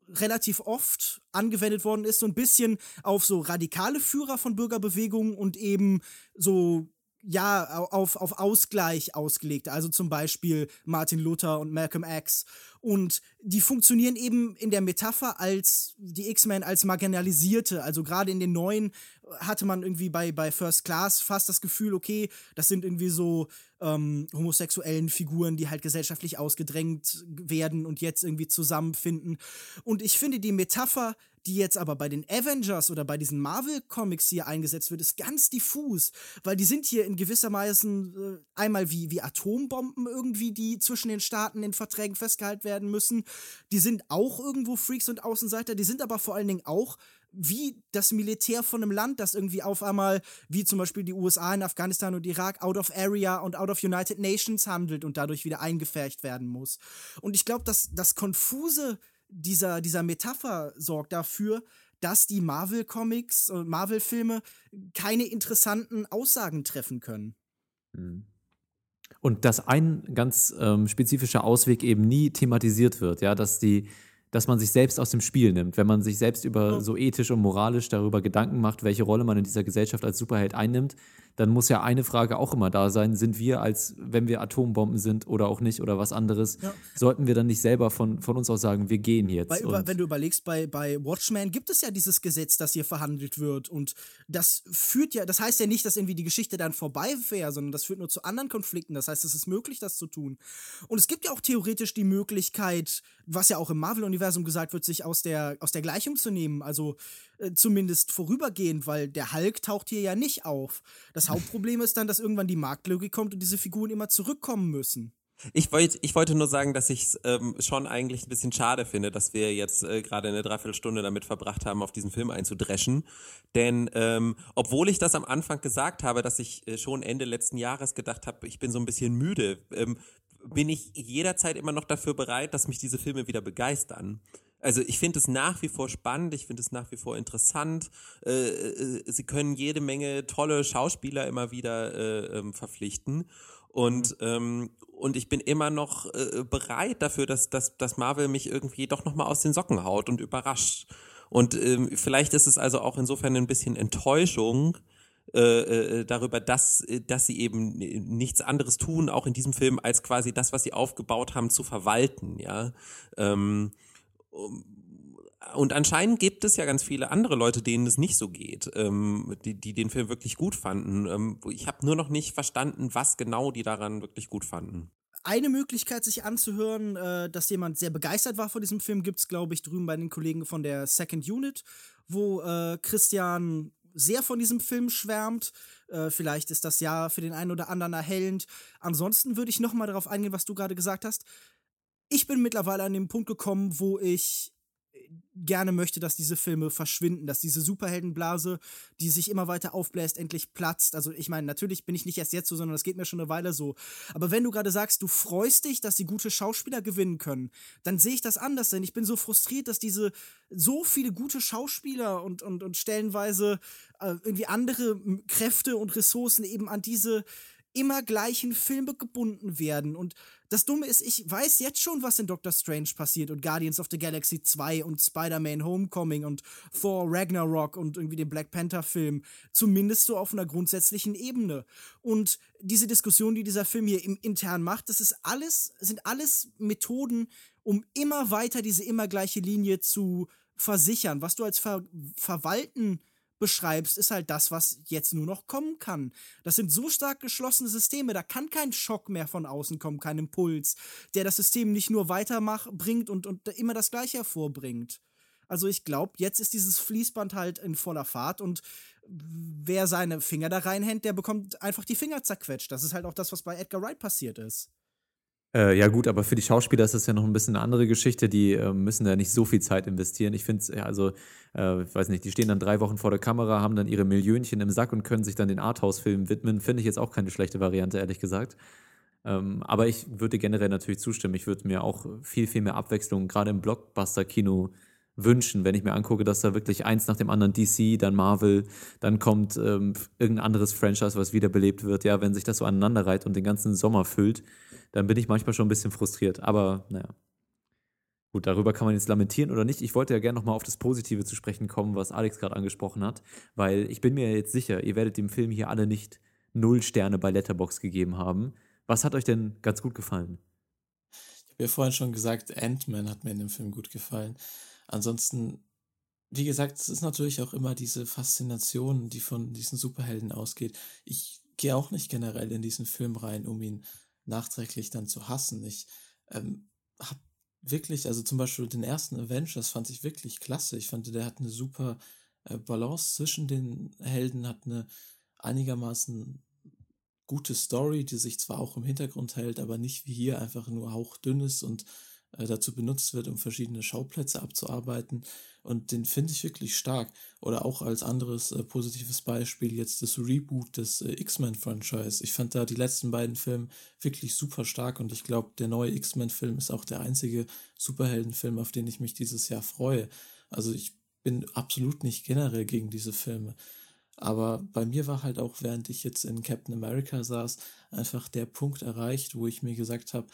relativ oft angewendet worden ist, so ein bisschen auf so radikale Führer von Bürgerbewegungen und eben so ja, auf, auf Ausgleich ausgelegt. Also zum Beispiel Martin Luther und Malcolm X. Und die funktionieren eben in der Metapher als die X-Men als marginalisierte. Also gerade in den neuen hatte man irgendwie bei, bei First Class fast das Gefühl, okay, das sind irgendwie so ähm, homosexuellen Figuren, die halt gesellschaftlich ausgedrängt werden und jetzt irgendwie zusammenfinden. Und ich finde die Metapher die jetzt aber bei den Avengers oder bei diesen Marvel-Comics hier eingesetzt wird, ist ganz diffus, weil die sind hier in gewisser Weise äh, einmal wie, wie Atombomben irgendwie, die zwischen den Staaten in Verträgen festgehalten werden müssen. Die sind auch irgendwo Freaks und Außenseiter, die sind aber vor allen Dingen auch wie das Militär von einem Land, das irgendwie auf einmal, wie zum Beispiel die USA in Afghanistan und Irak, out of area und out of United Nations handelt und dadurch wieder eingefärcht werden muss. Und ich glaube, dass das Konfuse dieser, dieser Metapher sorgt dafür, dass die Marvel-Comics und Marvel-Filme keine interessanten Aussagen treffen können.
Mhm. Und dass ein ganz ähm, spezifischer Ausweg eben nie thematisiert wird, ja, dass die, dass man sich selbst aus dem Spiel nimmt, wenn man sich selbst über so ethisch und moralisch darüber Gedanken macht, welche Rolle man in dieser Gesellschaft als Superheld einnimmt, dann muss ja eine Frage auch immer da sein, sind wir als, wenn wir Atombomben sind oder auch nicht oder was anderes, ja. sollten wir dann nicht selber von, von uns aus sagen, wir gehen jetzt.
Bei, über, wenn du überlegst, bei, bei Watchmen gibt es ja dieses Gesetz, das hier verhandelt wird und das führt ja, das heißt ja nicht, dass irgendwie die Geschichte dann vorbei wäre, sondern das führt nur zu anderen Konflikten, das heißt, es ist möglich, das zu tun. Und es gibt ja auch theoretisch die Möglichkeit, was ja auch im Marvel-Universum gesagt wird, sich aus der, aus der Gleichung zu nehmen, also äh, zumindest vorübergehend, weil der Hulk taucht hier ja nicht auf. Das [LAUGHS] Hauptproblem ist dann, dass irgendwann die Marktlogik kommt und diese Figuren immer zurückkommen müssen.
Ich wollte ich wollte nur sagen, dass ich es ähm, schon eigentlich ein bisschen schade finde, dass wir jetzt äh, gerade eine Dreiviertelstunde damit verbracht haben, auf diesen Film einzudreschen. Denn ähm, obwohl ich das am Anfang gesagt habe, dass ich äh, schon Ende letzten Jahres gedacht habe, ich bin so ein bisschen müde, ähm, bin ich jederzeit immer noch dafür bereit, dass mich diese Filme wieder begeistern also ich finde es nach wie vor spannend, ich finde es nach wie vor interessant. Äh, äh, sie können jede Menge tolle Schauspieler immer wieder äh, ähm, verpflichten. Und, mhm. ähm, und ich bin immer noch äh, bereit dafür, dass, dass, dass Marvel mich irgendwie doch nochmal aus den Socken haut und überrascht. Und ähm, vielleicht ist es also auch insofern ein bisschen Enttäuschung, äh, äh, darüber, dass, dass sie eben nichts anderes tun, auch in diesem Film, als quasi das, was sie aufgebaut haben, zu verwalten, ja. Ähm, und anscheinend gibt es ja ganz viele andere Leute, denen es nicht so geht, ähm, die, die den Film wirklich gut fanden. Ähm, ich habe nur noch nicht verstanden, was genau die daran wirklich gut fanden.
Eine Möglichkeit, sich anzuhören, äh, dass jemand sehr begeistert war von diesem Film, gibt es, glaube ich, drüben bei den Kollegen von der Second Unit, wo äh, Christian sehr von diesem Film schwärmt. Äh, vielleicht ist das ja für den einen oder anderen erhellend. Ansonsten würde ich noch mal darauf eingehen, was du gerade gesagt hast. Ich bin mittlerweile an den Punkt gekommen, wo ich gerne möchte, dass diese Filme verschwinden, dass diese Superheldenblase, die sich immer weiter aufbläst, endlich platzt. Also ich meine, natürlich bin ich nicht erst jetzt so, sondern das geht mir schon eine Weile so. Aber wenn du gerade sagst, du freust dich, dass sie gute Schauspieler gewinnen können, dann sehe ich das anders, denn ich bin so frustriert, dass diese so viele gute Schauspieler und, und, und stellenweise äh, irgendwie andere Kräfte und Ressourcen eben an diese immer gleichen Filme gebunden werden. Und das Dumme ist, ich weiß jetzt schon, was in Doctor Strange passiert und Guardians of the Galaxy 2 und Spider-Man Homecoming und Thor Ragnarok und irgendwie den Black Panther-Film. Zumindest so auf einer grundsätzlichen Ebene. Und diese Diskussion, die dieser Film hier im intern macht, das ist alles, sind alles Methoden, um immer weiter diese immer gleiche Linie zu versichern. Was du als Ver Verwalten beschreibst, ist halt das, was jetzt nur noch kommen kann. Das sind so stark geschlossene Systeme, da kann kein Schock mehr von außen kommen, kein Impuls, der das System nicht nur weiterbringt und, und immer das Gleiche hervorbringt. Also ich glaube, jetzt ist dieses Fließband halt in voller Fahrt und wer seine Finger da reinhängt, der bekommt einfach die Finger zerquetscht. Das ist halt auch das, was bei Edgar Wright passiert ist.
Äh, ja, gut, aber für die Schauspieler ist das ja noch ein bisschen eine andere Geschichte. Die äh, müssen ja nicht so viel Zeit investieren. Ich finde es, ja, also, äh, ich weiß nicht, die stehen dann drei Wochen vor der Kamera, haben dann ihre Millionchen im Sack und können sich dann den Arthouse-Filmen widmen. Finde ich jetzt auch keine schlechte Variante, ehrlich gesagt. Ähm, aber ich würde generell natürlich zustimmen. Ich würde mir auch viel, viel mehr Abwechslung, gerade im Blockbuster-Kino, wünschen, wenn ich mir angucke, dass da wirklich eins nach dem anderen DC, dann Marvel, dann kommt ähm, irgendein anderes Franchise, was wiederbelebt wird. Ja, wenn sich das so aneinander reiht und den ganzen Sommer füllt, dann bin ich manchmal schon ein bisschen frustriert. Aber naja. Gut, darüber kann man jetzt lamentieren oder nicht. Ich wollte ja gerne nochmal auf das Positive zu sprechen kommen, was Alex gerade angesprochen hat, weil ich bin mir jetzt sicher, ihr werdet dem Film hier alle nicht null Sterne bei Letterbox gegeben haben. Was hat euch denn ganz gut gefallen?
Ich habe ja vorhin schon gesagt, Ant-Man hat mir in dem Film gut gefallen. Ansonsten, wie gesagt, es ist natürlich auch immer diese Faszination, die von diesen Superhelden ausgeht. Ich gehe auch nicht generell in diesen Film rein, um ihn nachträglich dann zu hassen. Ich ähm, habe wirklich, also zum Beispiel den ersten Avengers fand ich wirklich klasse. Ich fand, der hat eine super äh, Balance zwischen den Helden, hat eine einigermaßen gute Story, die sich zwar auch im Hintergrund hält, aber nicht wie hier einfach nur hauchdünn ist und dazu benutzt wird, um verschiedene Schauplätze abzuarbeiten. Und den finde ich wirklich stark. Oder auch als anderes äh, positives Beispiel jetzt das Reboot des äh, X-Men-Franchise. Ich fand da die letzten beiden Filme wirklich super stark und ich glaube, der neue X-Men-Film ist auch der einzige Superheldenfilm, auf den ich mich dieses Jahr freue. Also ich bin absolut nicht generell gegen diese Filme. Aber bei mir war halt auch, während ich jetzt in Captain America saß, einfach der Punkt erreicht, wo ich mir gesagt habe,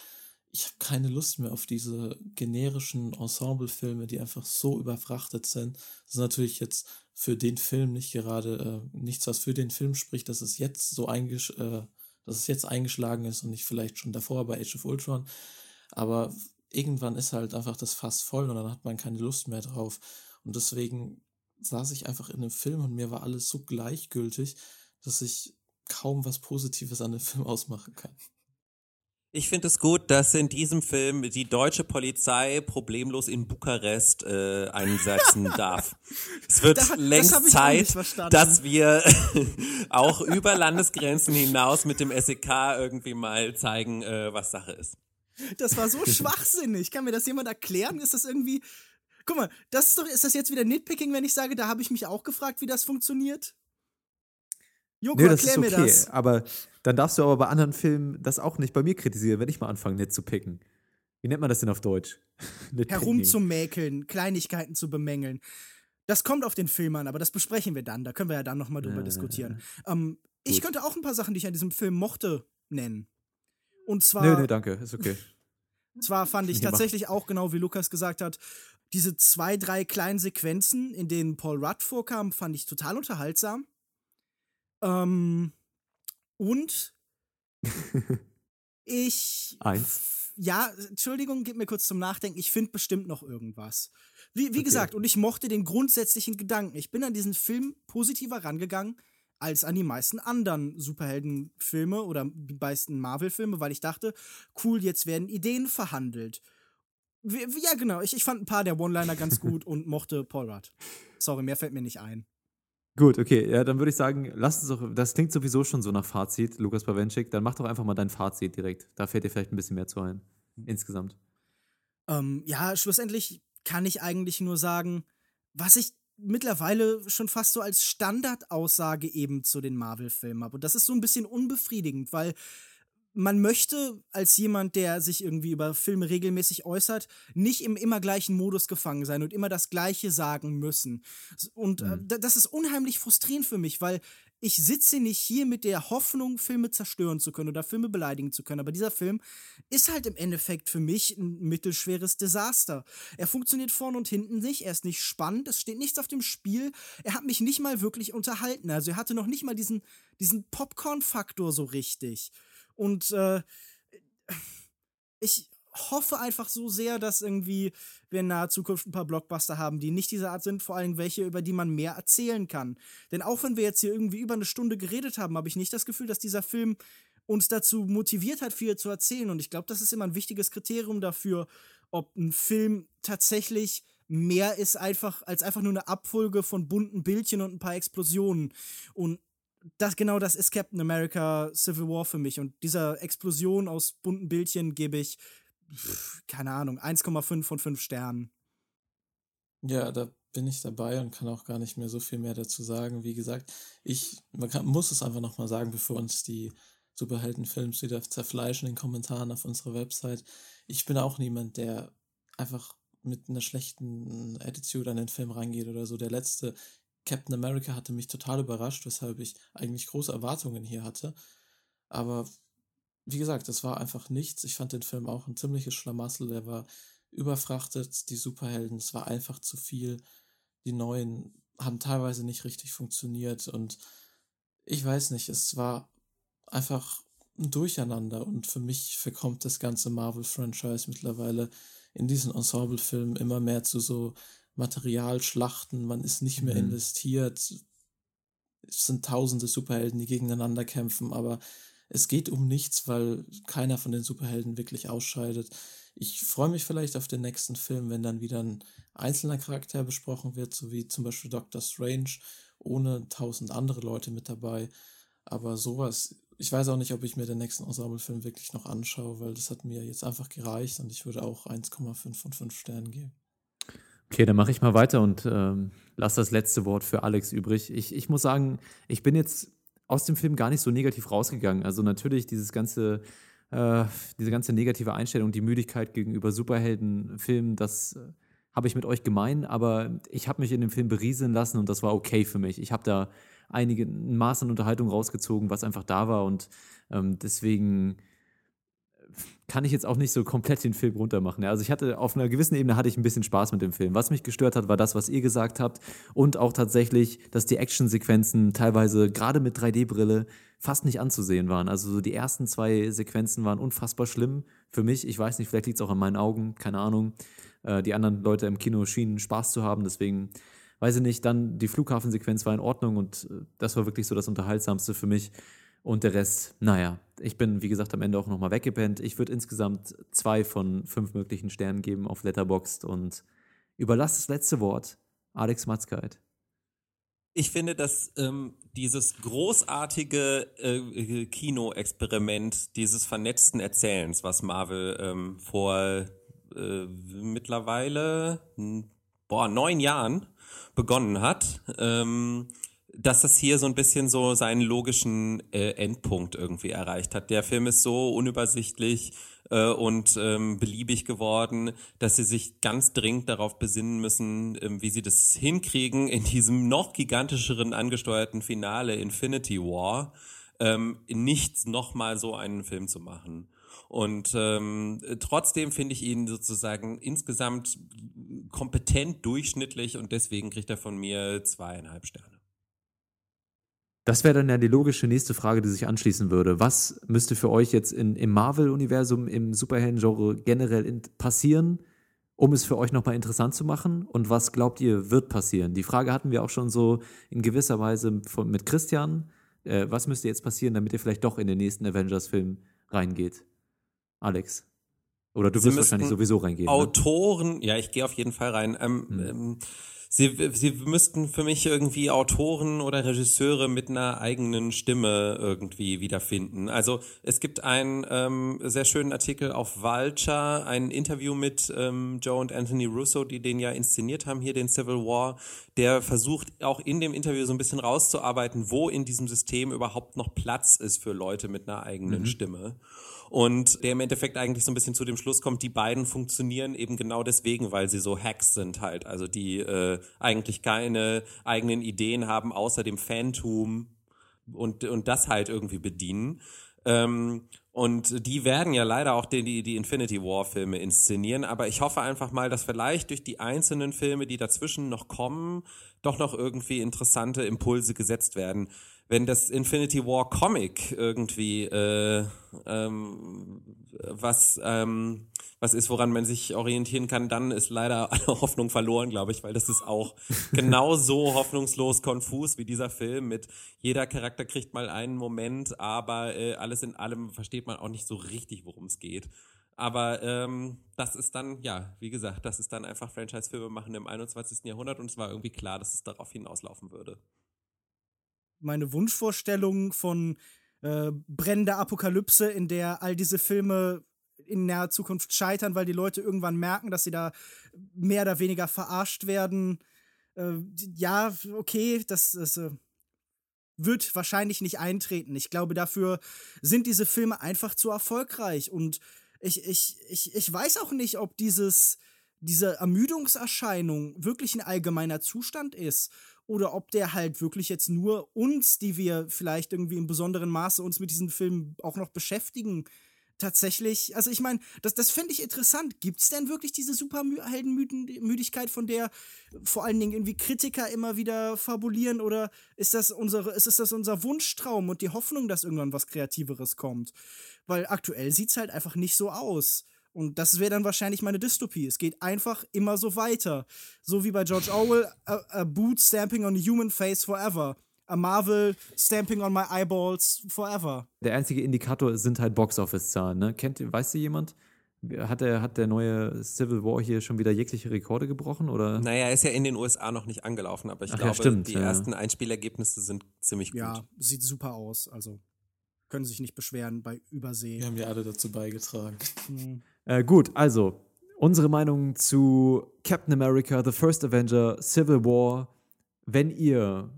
ich habe keine Lust mehr auf diese generischen Ensemble-Filme, die einfach so überfrachtet sind. Das ist natürlich jetzt für den Film nicht gerade äh, nichts, was für den Film spricht, dass es jetzt so eingesch äh, dass es jetzt eingeschlagen ist und nicht vielleicht schon davor bei Age of Ultron. Aber irgendwann ist halt einfach das Fass voll und dann hat man keine Lust mehr drauf. Und deswegen saß ich einfach in dem Film und mir war alles so gleichgültig, dass ich kaum was Positives an dem Film [LAUGHS] ausmachen kann.
Ich finde es gut, dass in diesem Film die deutsche Polizei problemlos in Bukarest äh, einsetzen [LAUGHS] darf. Es wird da, längst das Zeit, dass wir [LAUGHS] auch über Landesgrenzen hinaus mit dem SEK irgendwie mal zeigen, äh, was Sache ist.
Das war so schwachsinnig. Kann mir das jemand erklären? Ist das irgendwie. Guck mal, das ist doch, ist das jetzt wieder Nitpicking, wenn ich sage, da habe ich mich auch gefragt, wie das funktioniert?
Joko, nee, das erklär ist okay, mir das. Aber dann darfst du aber bei anderen Filmen das auch nicht bei mir kritisieren, wenn ich mal anfange, nett zu picken. Wie nennt man das denn auf Deutsch? [LAUGHS]
Herumzumäkeln, Kleinigkeiten zu bemängeln. Das kommt auf den Film an, aber das besprechen wir dann. Da können wir ja dann nochmal drüber äh, diskutieren. Ähm, ich könnte auch ein paar Sachen, die ich an diesem Film mochte, nennen. Und zwar.
Nee, nee, danke, ist okay. [LAUGHS]
Zwar fand ich tatsächlich auch, genau wie Lukas gesagt hat, diese zwei, drei kleinen Sequenzen, in denen Paul Rudd vorkam, fand ich total unterhaltsam. Ähm, und [LAUGHS] ich.
Eins.
Ja, Entschuldigung, gib mir kurz zum Nachdenken. Ich finde bestimmt noch irgendwas. Wie, wie
Okay.
gesagt, und ich mochte den grundsätzlichen Gedanken. Ich bin an diesen Film positiver rangegangen als an die meisten anderen Superheldenfilme oder die meisten Marvel-Filme, weil ich dachte, cool, jetzt werden Ideen verhandelt. Wie, wie- ja, genau. Ich, ich fand ein paar der One-Liner ganz [LAUGHS] gut und mochte Paul Rudd. Sorry, mehr fällt mir nicht ein.
Gut, okay, ja, dann würde ich sagen, lass uns doch, das klingt sowieso schon so nach Fazit, Lukas Bawenschik, dann mach doch einfach mal dein Fazit direkt. Da fällt dir vielleicht ein bisschen mehr zu ein. Insgesamt.
Ähm, ja, schlussendlich kann ich eigentlich nur sagen, was ich mittlerweile schon fast so als Standardaussage eben zu den Marvel-Filmen habe. Und das ist so ein bisschen unbefriedigend, weil man möchte als jemand, der sich irgendwie über Filme regelmäßig äußert, nicht im immer gleichen Modus gefangen sein und immer das Gleiche sagen müssen. Und äh, da- das ist unheimlich frustrierend für mich, weil ich sitze nicht hier mit der Hoffnung, Filme zerstören zu können oder Filme beleidigen zu können. Aber dieser Film ist halt im Endeffekt für mich ein mittelschweres Desaster. Er funktioniert vorn und hinten nicht, er ist nicht spannend, es steht nichts auf dem Spiel, er hat mich nicht mal wirklich unterhalten. Also er hatte noch nicht mal diesen, diesen Popcorn-Faktor so richtig. Und äh, ich hoffe einfach so sehr, dass irgendwie wir in naher Zukunft ein paar Blockbuster haben, die nicht dieser Art sind, vor allem welche, über die man mehr erzählen kann. Denn auch wenn wir jetzt hier irgendwie über eine Stunde geredet haben, habe ich nicht das Gefühl, dass dieser Film uns dazu motiviert hat, viel zu erzählen. Und ich glaube, das ist immer ein wichtiges Kriterium dafür, ob ein Film tatsächlich mehr ist einfach als einfach nur eine Abfolge von bunten Bildchen und ein paar Explosionen. Und das genau das ist Captain America Civil War für mich. Und dieser Explosion aus bunten Bildchen gebe ich, keine Ahnung, 1,5 von 5 Sternen.
Ja, da bin ich dabei und kann auch gar nicht mehr so viel mehr dazu sagen. Wie gesagt, ich man kann, muss es einfach nochmal sagen, bevor uns die Superheldenfilms wieder zerfleischen in den Kommentaren auf unserer Website. Ich bin auch niemand, der einfach mit einer schlechten Attitude an den Film reingeht oder so. Der letzte Captain America hatte mich total überrascht, weshalb ich eigentlich große Erwartungen hier hatte. Aber wie gesagt, es war einfach nichts. Ich fand den Film auch ein ziemliches Schlamassel. Der war überfrachtet, die Superhelden, es war einfach zu viel. Die neuen haben teilweise nicht richtig funktioniert und ich weiß nicht, es war einfach ein Durcheinander und für mich verkommt das ganze Marvel-Franchise mittlerweile in diesen Ensemble-Filmen immer mehr zu so Materialschlachten. Man ist nicht mehr
Mhm.
investiert. Es sind tausende Superhelden, die gegeneinander kämpfen, aber es geht um nichts, weil keiner von den Superhelden wirklich ausscheidet. Ich freue mich vielleicht auf den nächsten Film, wenn dann wieder ein einzelner Charakter besprochen wird, so wie zum Beispiel Doctor Strange, ohne tausend andere Leute mit dabei. Aber sowas, ich weiß auch nicht, ob ich mir den nächsten Ensemble-Film wirklich noch anschaue, weil das hat mir jetzt einfach gereicht und ich würde auch 1,5 von 5 Sternen geben.
Okay, dann mache ich mal weiter und ähm, lass das letzte Wort für Alex übrig. Ich, ich muss sagen, ich bin jetzt aus dem Film gar nicht so negativ rausgegangen. Also natürlich dieses ganze, äh, diese ganze negative Einstellung, die Müdigkeit gegenüber Superheldenfilmen, das äh, habe ich mit euch gemein, aber ich habe mich in dem Film berieseln lassen und das war okay für mich. Ich habe da einige ein Maß an Unterhaltung rausgezogen, was einfach da war und ähm, deswegen kann ich jetzt auch nicht so komplett den Film runtermachen. Ja, Also ich hatte auf einer gewissen Ebene hatte ich ein bisschen Spaß mit dem Film. Was mich gestört hat, war das, was ihr gesagt habt und auch tatsächlich, dass die Actionsequenzen teilweise gerade mit 3D-Brille fast nicht anzusehen waren. Also so die ersten zwei Sequenzen waren unfassbar schlimm für mich. Ich weiß nicht, vielleicht liegt es auch an meinen Augen, keine Ahnung. Äh, die anderen Leute im Kino schienen Spaß zu haben, deswegen weiß ich nicht. Dann die Flughafensequenz war in Ordnung und äh, das war wirklich so das Unterhaltsamste für mich. Und der Rest, naja, ich bin, wie gesagt, am Ende auch nochmal weggepennt. Ich würde insgesamt zwei von fünf möglichen Sternen geben auf Letterboxd und überlasse das letzte Wort Alex Matzkeit.
Ich finde, dass ähm, dieses großartige äh, Kino-Experiment dieses vernetzten Erzählens, was Marvel ähm, vor äh, mittlerweile boah, neun Jahren begonnen hat, ähm, dass das hier so ein bisschen so seinen logischen äh, Endpunkt irgendwie erreicht hat. Der Film ist so unübersichtlich äh, und ähm, beliebig geworden, dass sie sich ganz dringend darauf besinnen müssen, ähm, wie sie das hinkriegen, in diesem noch gigantischeren angesteuerten Finale Infinity War ähm, nicht nochmal so einen Film zu machen. Und ähm, trotzdem finde ich ihn sozusagen insgesamt kompetent durchschnittlich und deswegen kriegt er von mir zweieinhalb Sterne.
Das wäre dann ja die logische nächste Frage, die sich anschließen würde. Was müsste für euch jetzt in, im Marvel-Universum, im Superhelden-Genre generell in, passieren, um es für euch nochmal interessant zu machen? Und was glaubt ihr, wird passieren? Die Frage hatten wir auch schon so in gewisser Weise von, mit Christian. Äh, was müsste jetzt passieren, damit ihr vielleicht doch in den nächsten Avengers-Film reingeht? Alex. Oder du
Sie
wirst wahrscheinlich sowieso reingehen. Ne?
Autoren, ja, ich gehe auf jeden Fall rein. Ähm,
Hm.
ähm, sie, sie müssten für mich irgendwie Autoren oder Regisseure mit einer eigenen Stimme irgendwie wiederfinden. Also es gibt einen ähm, sehr schönen Artikel auf Vulture, ein Interview mit ähm, Joe und Anthony Russo, die den ja inszeniert haben, hier den Civil War. Der versucht auch in dem Interview so ein bisschen rauszuarbeiten, wo in diesem System überhaupt noch Platz ist für Leute mit einer eigenen Stimme. Und der im Endeffekt eigentlich so ein bisschen zu dem Schluss kommt, die beiden funktionieren eben genau deswegen, weil sie so Hacks sind halt. Also die äh, eigentlich keine eigenen Ideen haben, außer dem Fantum und, und das halt irgendwie bedienen. Ähm, und die werden ja leider auch die, die, die Infinity War Filme inszenieren, aber ich hoffe einfach mal, dass vielleicht durch die einzelnen Filme, die dazwischen noch kommen, doch noch irgendwie interessante Impulse gesetzt werden. Wenn das Infinity War Comic irgendwie äh, ähm, was ähm, was ist, woran man sich orientieren kann, dann ist leider alle [LAUGHS] Hoffnung verloren, glaube ich, weil das ist auch [LAUGHS] genauso hoffnungslos konfus wie dieser Film mit jeder Charakter kriegt mal einen Moment, aber äh, alles in allem versteht man auch nicht so richtig, worum es geht. Aber ähm, das ist dann, ja, wie gesagt, das ist dann einfach Franchise-Filme machen im 21. Jahrhundert und es war irgendwie klar, dass es darauf hinauslaufen würde.
Meine Wunschvorstellung von äh, brennender Apokalypse, in der all diese Filme in naher Zukunft scheitern, weil die Leute irgendwann merken, dass sie da mehr oder weniger verarscht werden. Äh, ja, okay, das, das äh, wird wahrscheinlich nicht eintreten. Ich glaube, dafür sind diese Filme einfach zu erfolgreich. Und ich, ich, ich, ich weiß auch nicht, ob dieses, diese Ermüdungserscheinung wirklich ein allgemeiner Zustand ist oder ob der halt wirklich jetzt nur uns, die wir vielleicht irgendwie im besonderen Maße uns mit diesen Filmen auch noch beschäftigen, tatsächlich, also ich meine, das, das fände ich interessant. Gibt es denn wirklich diese Superheldenmüdigkeit, von der vor allen Dingen irgendwie Kritiker immer wieder fabulieren? Oder ist das, unsere, ist das unser Wunschtraum und die Hoffnung, dass irgendwann was Kreativeres kommt? Weil aktuell sieht es halt einfach nicht so aus. Und das wäre dann wahrscheinlich meine Dystopie. Es geht einfach immer so weiter. So wie bei George Orwell, a, a boot stamping on a human face forever. A Marvel stamping on my eyeballs forever.
Der einzige Indikator sind halt Box-Office-Zahlen. Ne? Kennt, weiß sie jemand? Hat der, hat der neue Civil War hier schon wieder jegliche Rekorde gebrochen? Oder?
Naja, er ist ja in den USA noch nicht angelaufen, aber ich
Ach ja,
glaube,
stimmt,
die
ja.
ersten Einspielergebnisse sind ziemlich gut.
Ja, sieht super aus. Also können sich nicht beschweren bei Übersee.
Wir haben ja alle dazu beigetragen.
Äh, gut, also unsere Meinung zu Captain America, The First Avenger, Civil War. Wenn ihr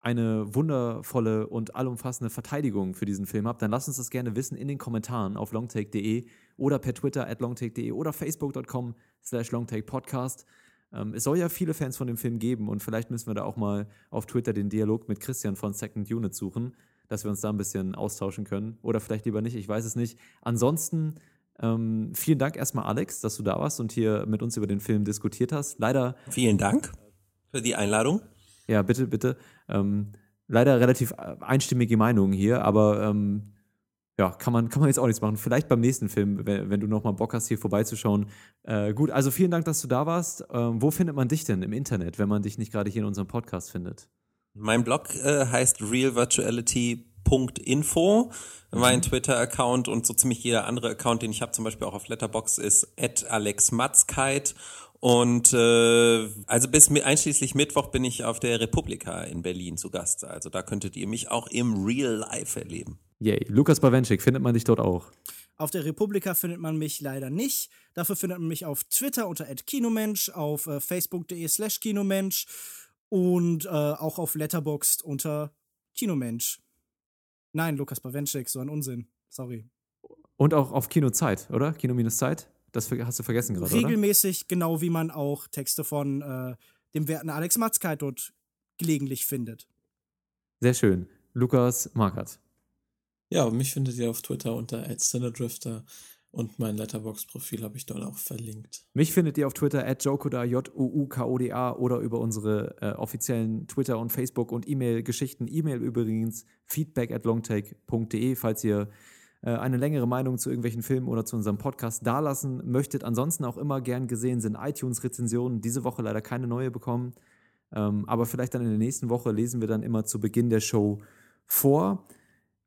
eine wundervolle und allumfassende Verteidigung für diesen Film habt, dann lasst uns das gerne wissen in den Kommentaren auf longtake.de oder per Twitter at longtake.de oder facebook.com slash longtakepodcast. Ähm, es soll ja viele Fans von dem Film geben und vielleicht müssen wir da auch mal auf Twitter den Dialog mit Christian von Second Unit suchen, dass wir uns da ein bisschen austauschen können. Oder vielleicht lieber nicht, ich weiß es nicht. Ansonsten ähm, vielen Dank erstmal, Alex, dass du da warst und hier mit uns über den Film diskutiert hast. Leider
Vielen Dank für die Einladung.
ja, bitte, bitte. Ähm, leider relativ äh, einstimmige Meinungen hier, aber ähm, ja, kann man, kann man jetzt auch nichts machen. Vielleicht beim nächsten Film, wenn, wenn du nochmal Bock hast, hier vorbeizuschauen. Äh, gut, also vielen Dank, dass du da warst. Ähm, wo findet man dich denn im Internet, wenn man dich nicht gerade hier in unserem Podcast findet?
Mein Blog äh, heißt realvirtuality.info. Mein Twitter-Account und so ziemlich jeder andere Account, den ich habe, zum Beispiel auch auf Letterbox, ist @alexmatzkeit. Und äh, also bis mi- einschließlich Mittwoch bin ich auf der Republika in Berlin zu Gast. Also da könntet ihr mich auch im Real Life erleben.
Yay. Lukas Bawenschik, findet man dich dort auch?
Auf der Republika findet man mich leider nicht. Dafür findet man mich auf Twitter unter @kinomensch, auf äh, facebook.de slash kinomensch und äh, auch auf Letterboxd unter Kinomensch. Nein, Lukas Bawenschik, so ein Unsinn. Sorry.
Und auch auf Kinozeit, oder? Kino-Zeit? Das ver- hast du vergessen gerade, oder?
Regelmäßig, genau wie man auch Texte von äh, dem werten Alex Matzkeit dort gelegentlich findet.
Sehr schön. Lukas Markert.
Ja, mich findet ihr auf Twitter unter @cinedrifter Und mein Letterbox-Profil habe ich dort auch verlinkt.
Mich findet ihr auf Twitter at Jokoda, J-U-U-K-O-D-A oder über unsere äh, offiziellen Twitter- und Facebook- und E-Mail-Geschichten. E-Mail übrigens feedback at longtake.de, falls ihr äh, eine längere Meinung zu irgendwelchen Filmen oder zu unserem Podcast dalassen möchtet. Ansonsten auch immer gern gesehen sind iTunes-Rezensionen. Diese Woche leider keine neue bekommen. Ähm, aber vielleicht dann in der nächsten Woche lesen wir dann immer zu Beginn der Show vor.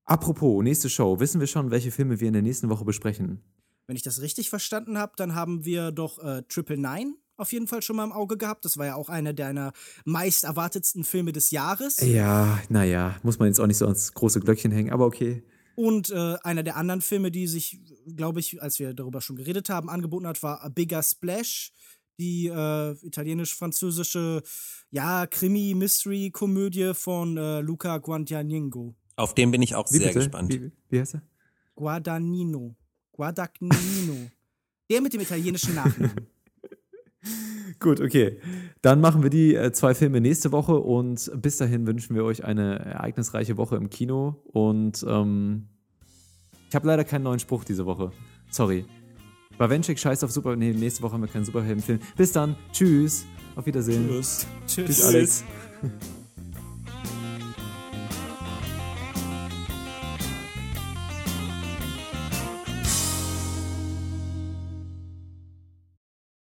Apropos, nächste Show. Wissen wir schon, welche Filme wir in der nächsten Woche besprechen?
Wenn ich das richtig verstanden habe, dann haben wir doch äh, Triple Nine auf jeden Fall schon mal im Auge gehabt. Das war ja auch einer deiner meist erwartetsten Filme des Jahres.
Ja, naja, muss man jetzt auch nicht so ans große Glöckchen hängen, aber okay.
Und äh, einer der anderen Filme, die sich, glaube ich, als wir darüber schon geredet haben, angeboten hat, war A Bigger Splash, die äh, italienisch-französische, ja, Krimi-Mystery-Komödie von äh, Luca Guadagnino.
Auf den bin ich auch
Wie
sehr
bitte?
gespannt.
Wie, wie heißt er?
Guadagnino. Guadagnino. Der mit dem italienischen Nachnamen. [LAUGHS]
Gut, okay. Dann machen wir die äh, zwei Filme nächste Woche und bis dahin wünschen wir euch eine ereignisreiche Woche im Kino. Und ähm, ich habe leider keinen neuen Spruch diese Woche. Sorry. Bawenschik scheißt auf Super. Nee, nächste Woche haben wir keinen Superheldenfilm. Bis dann. Tschüss. Auf Wiedersehen.
Tschüss.
Tschüss.
Tschüss, Alex.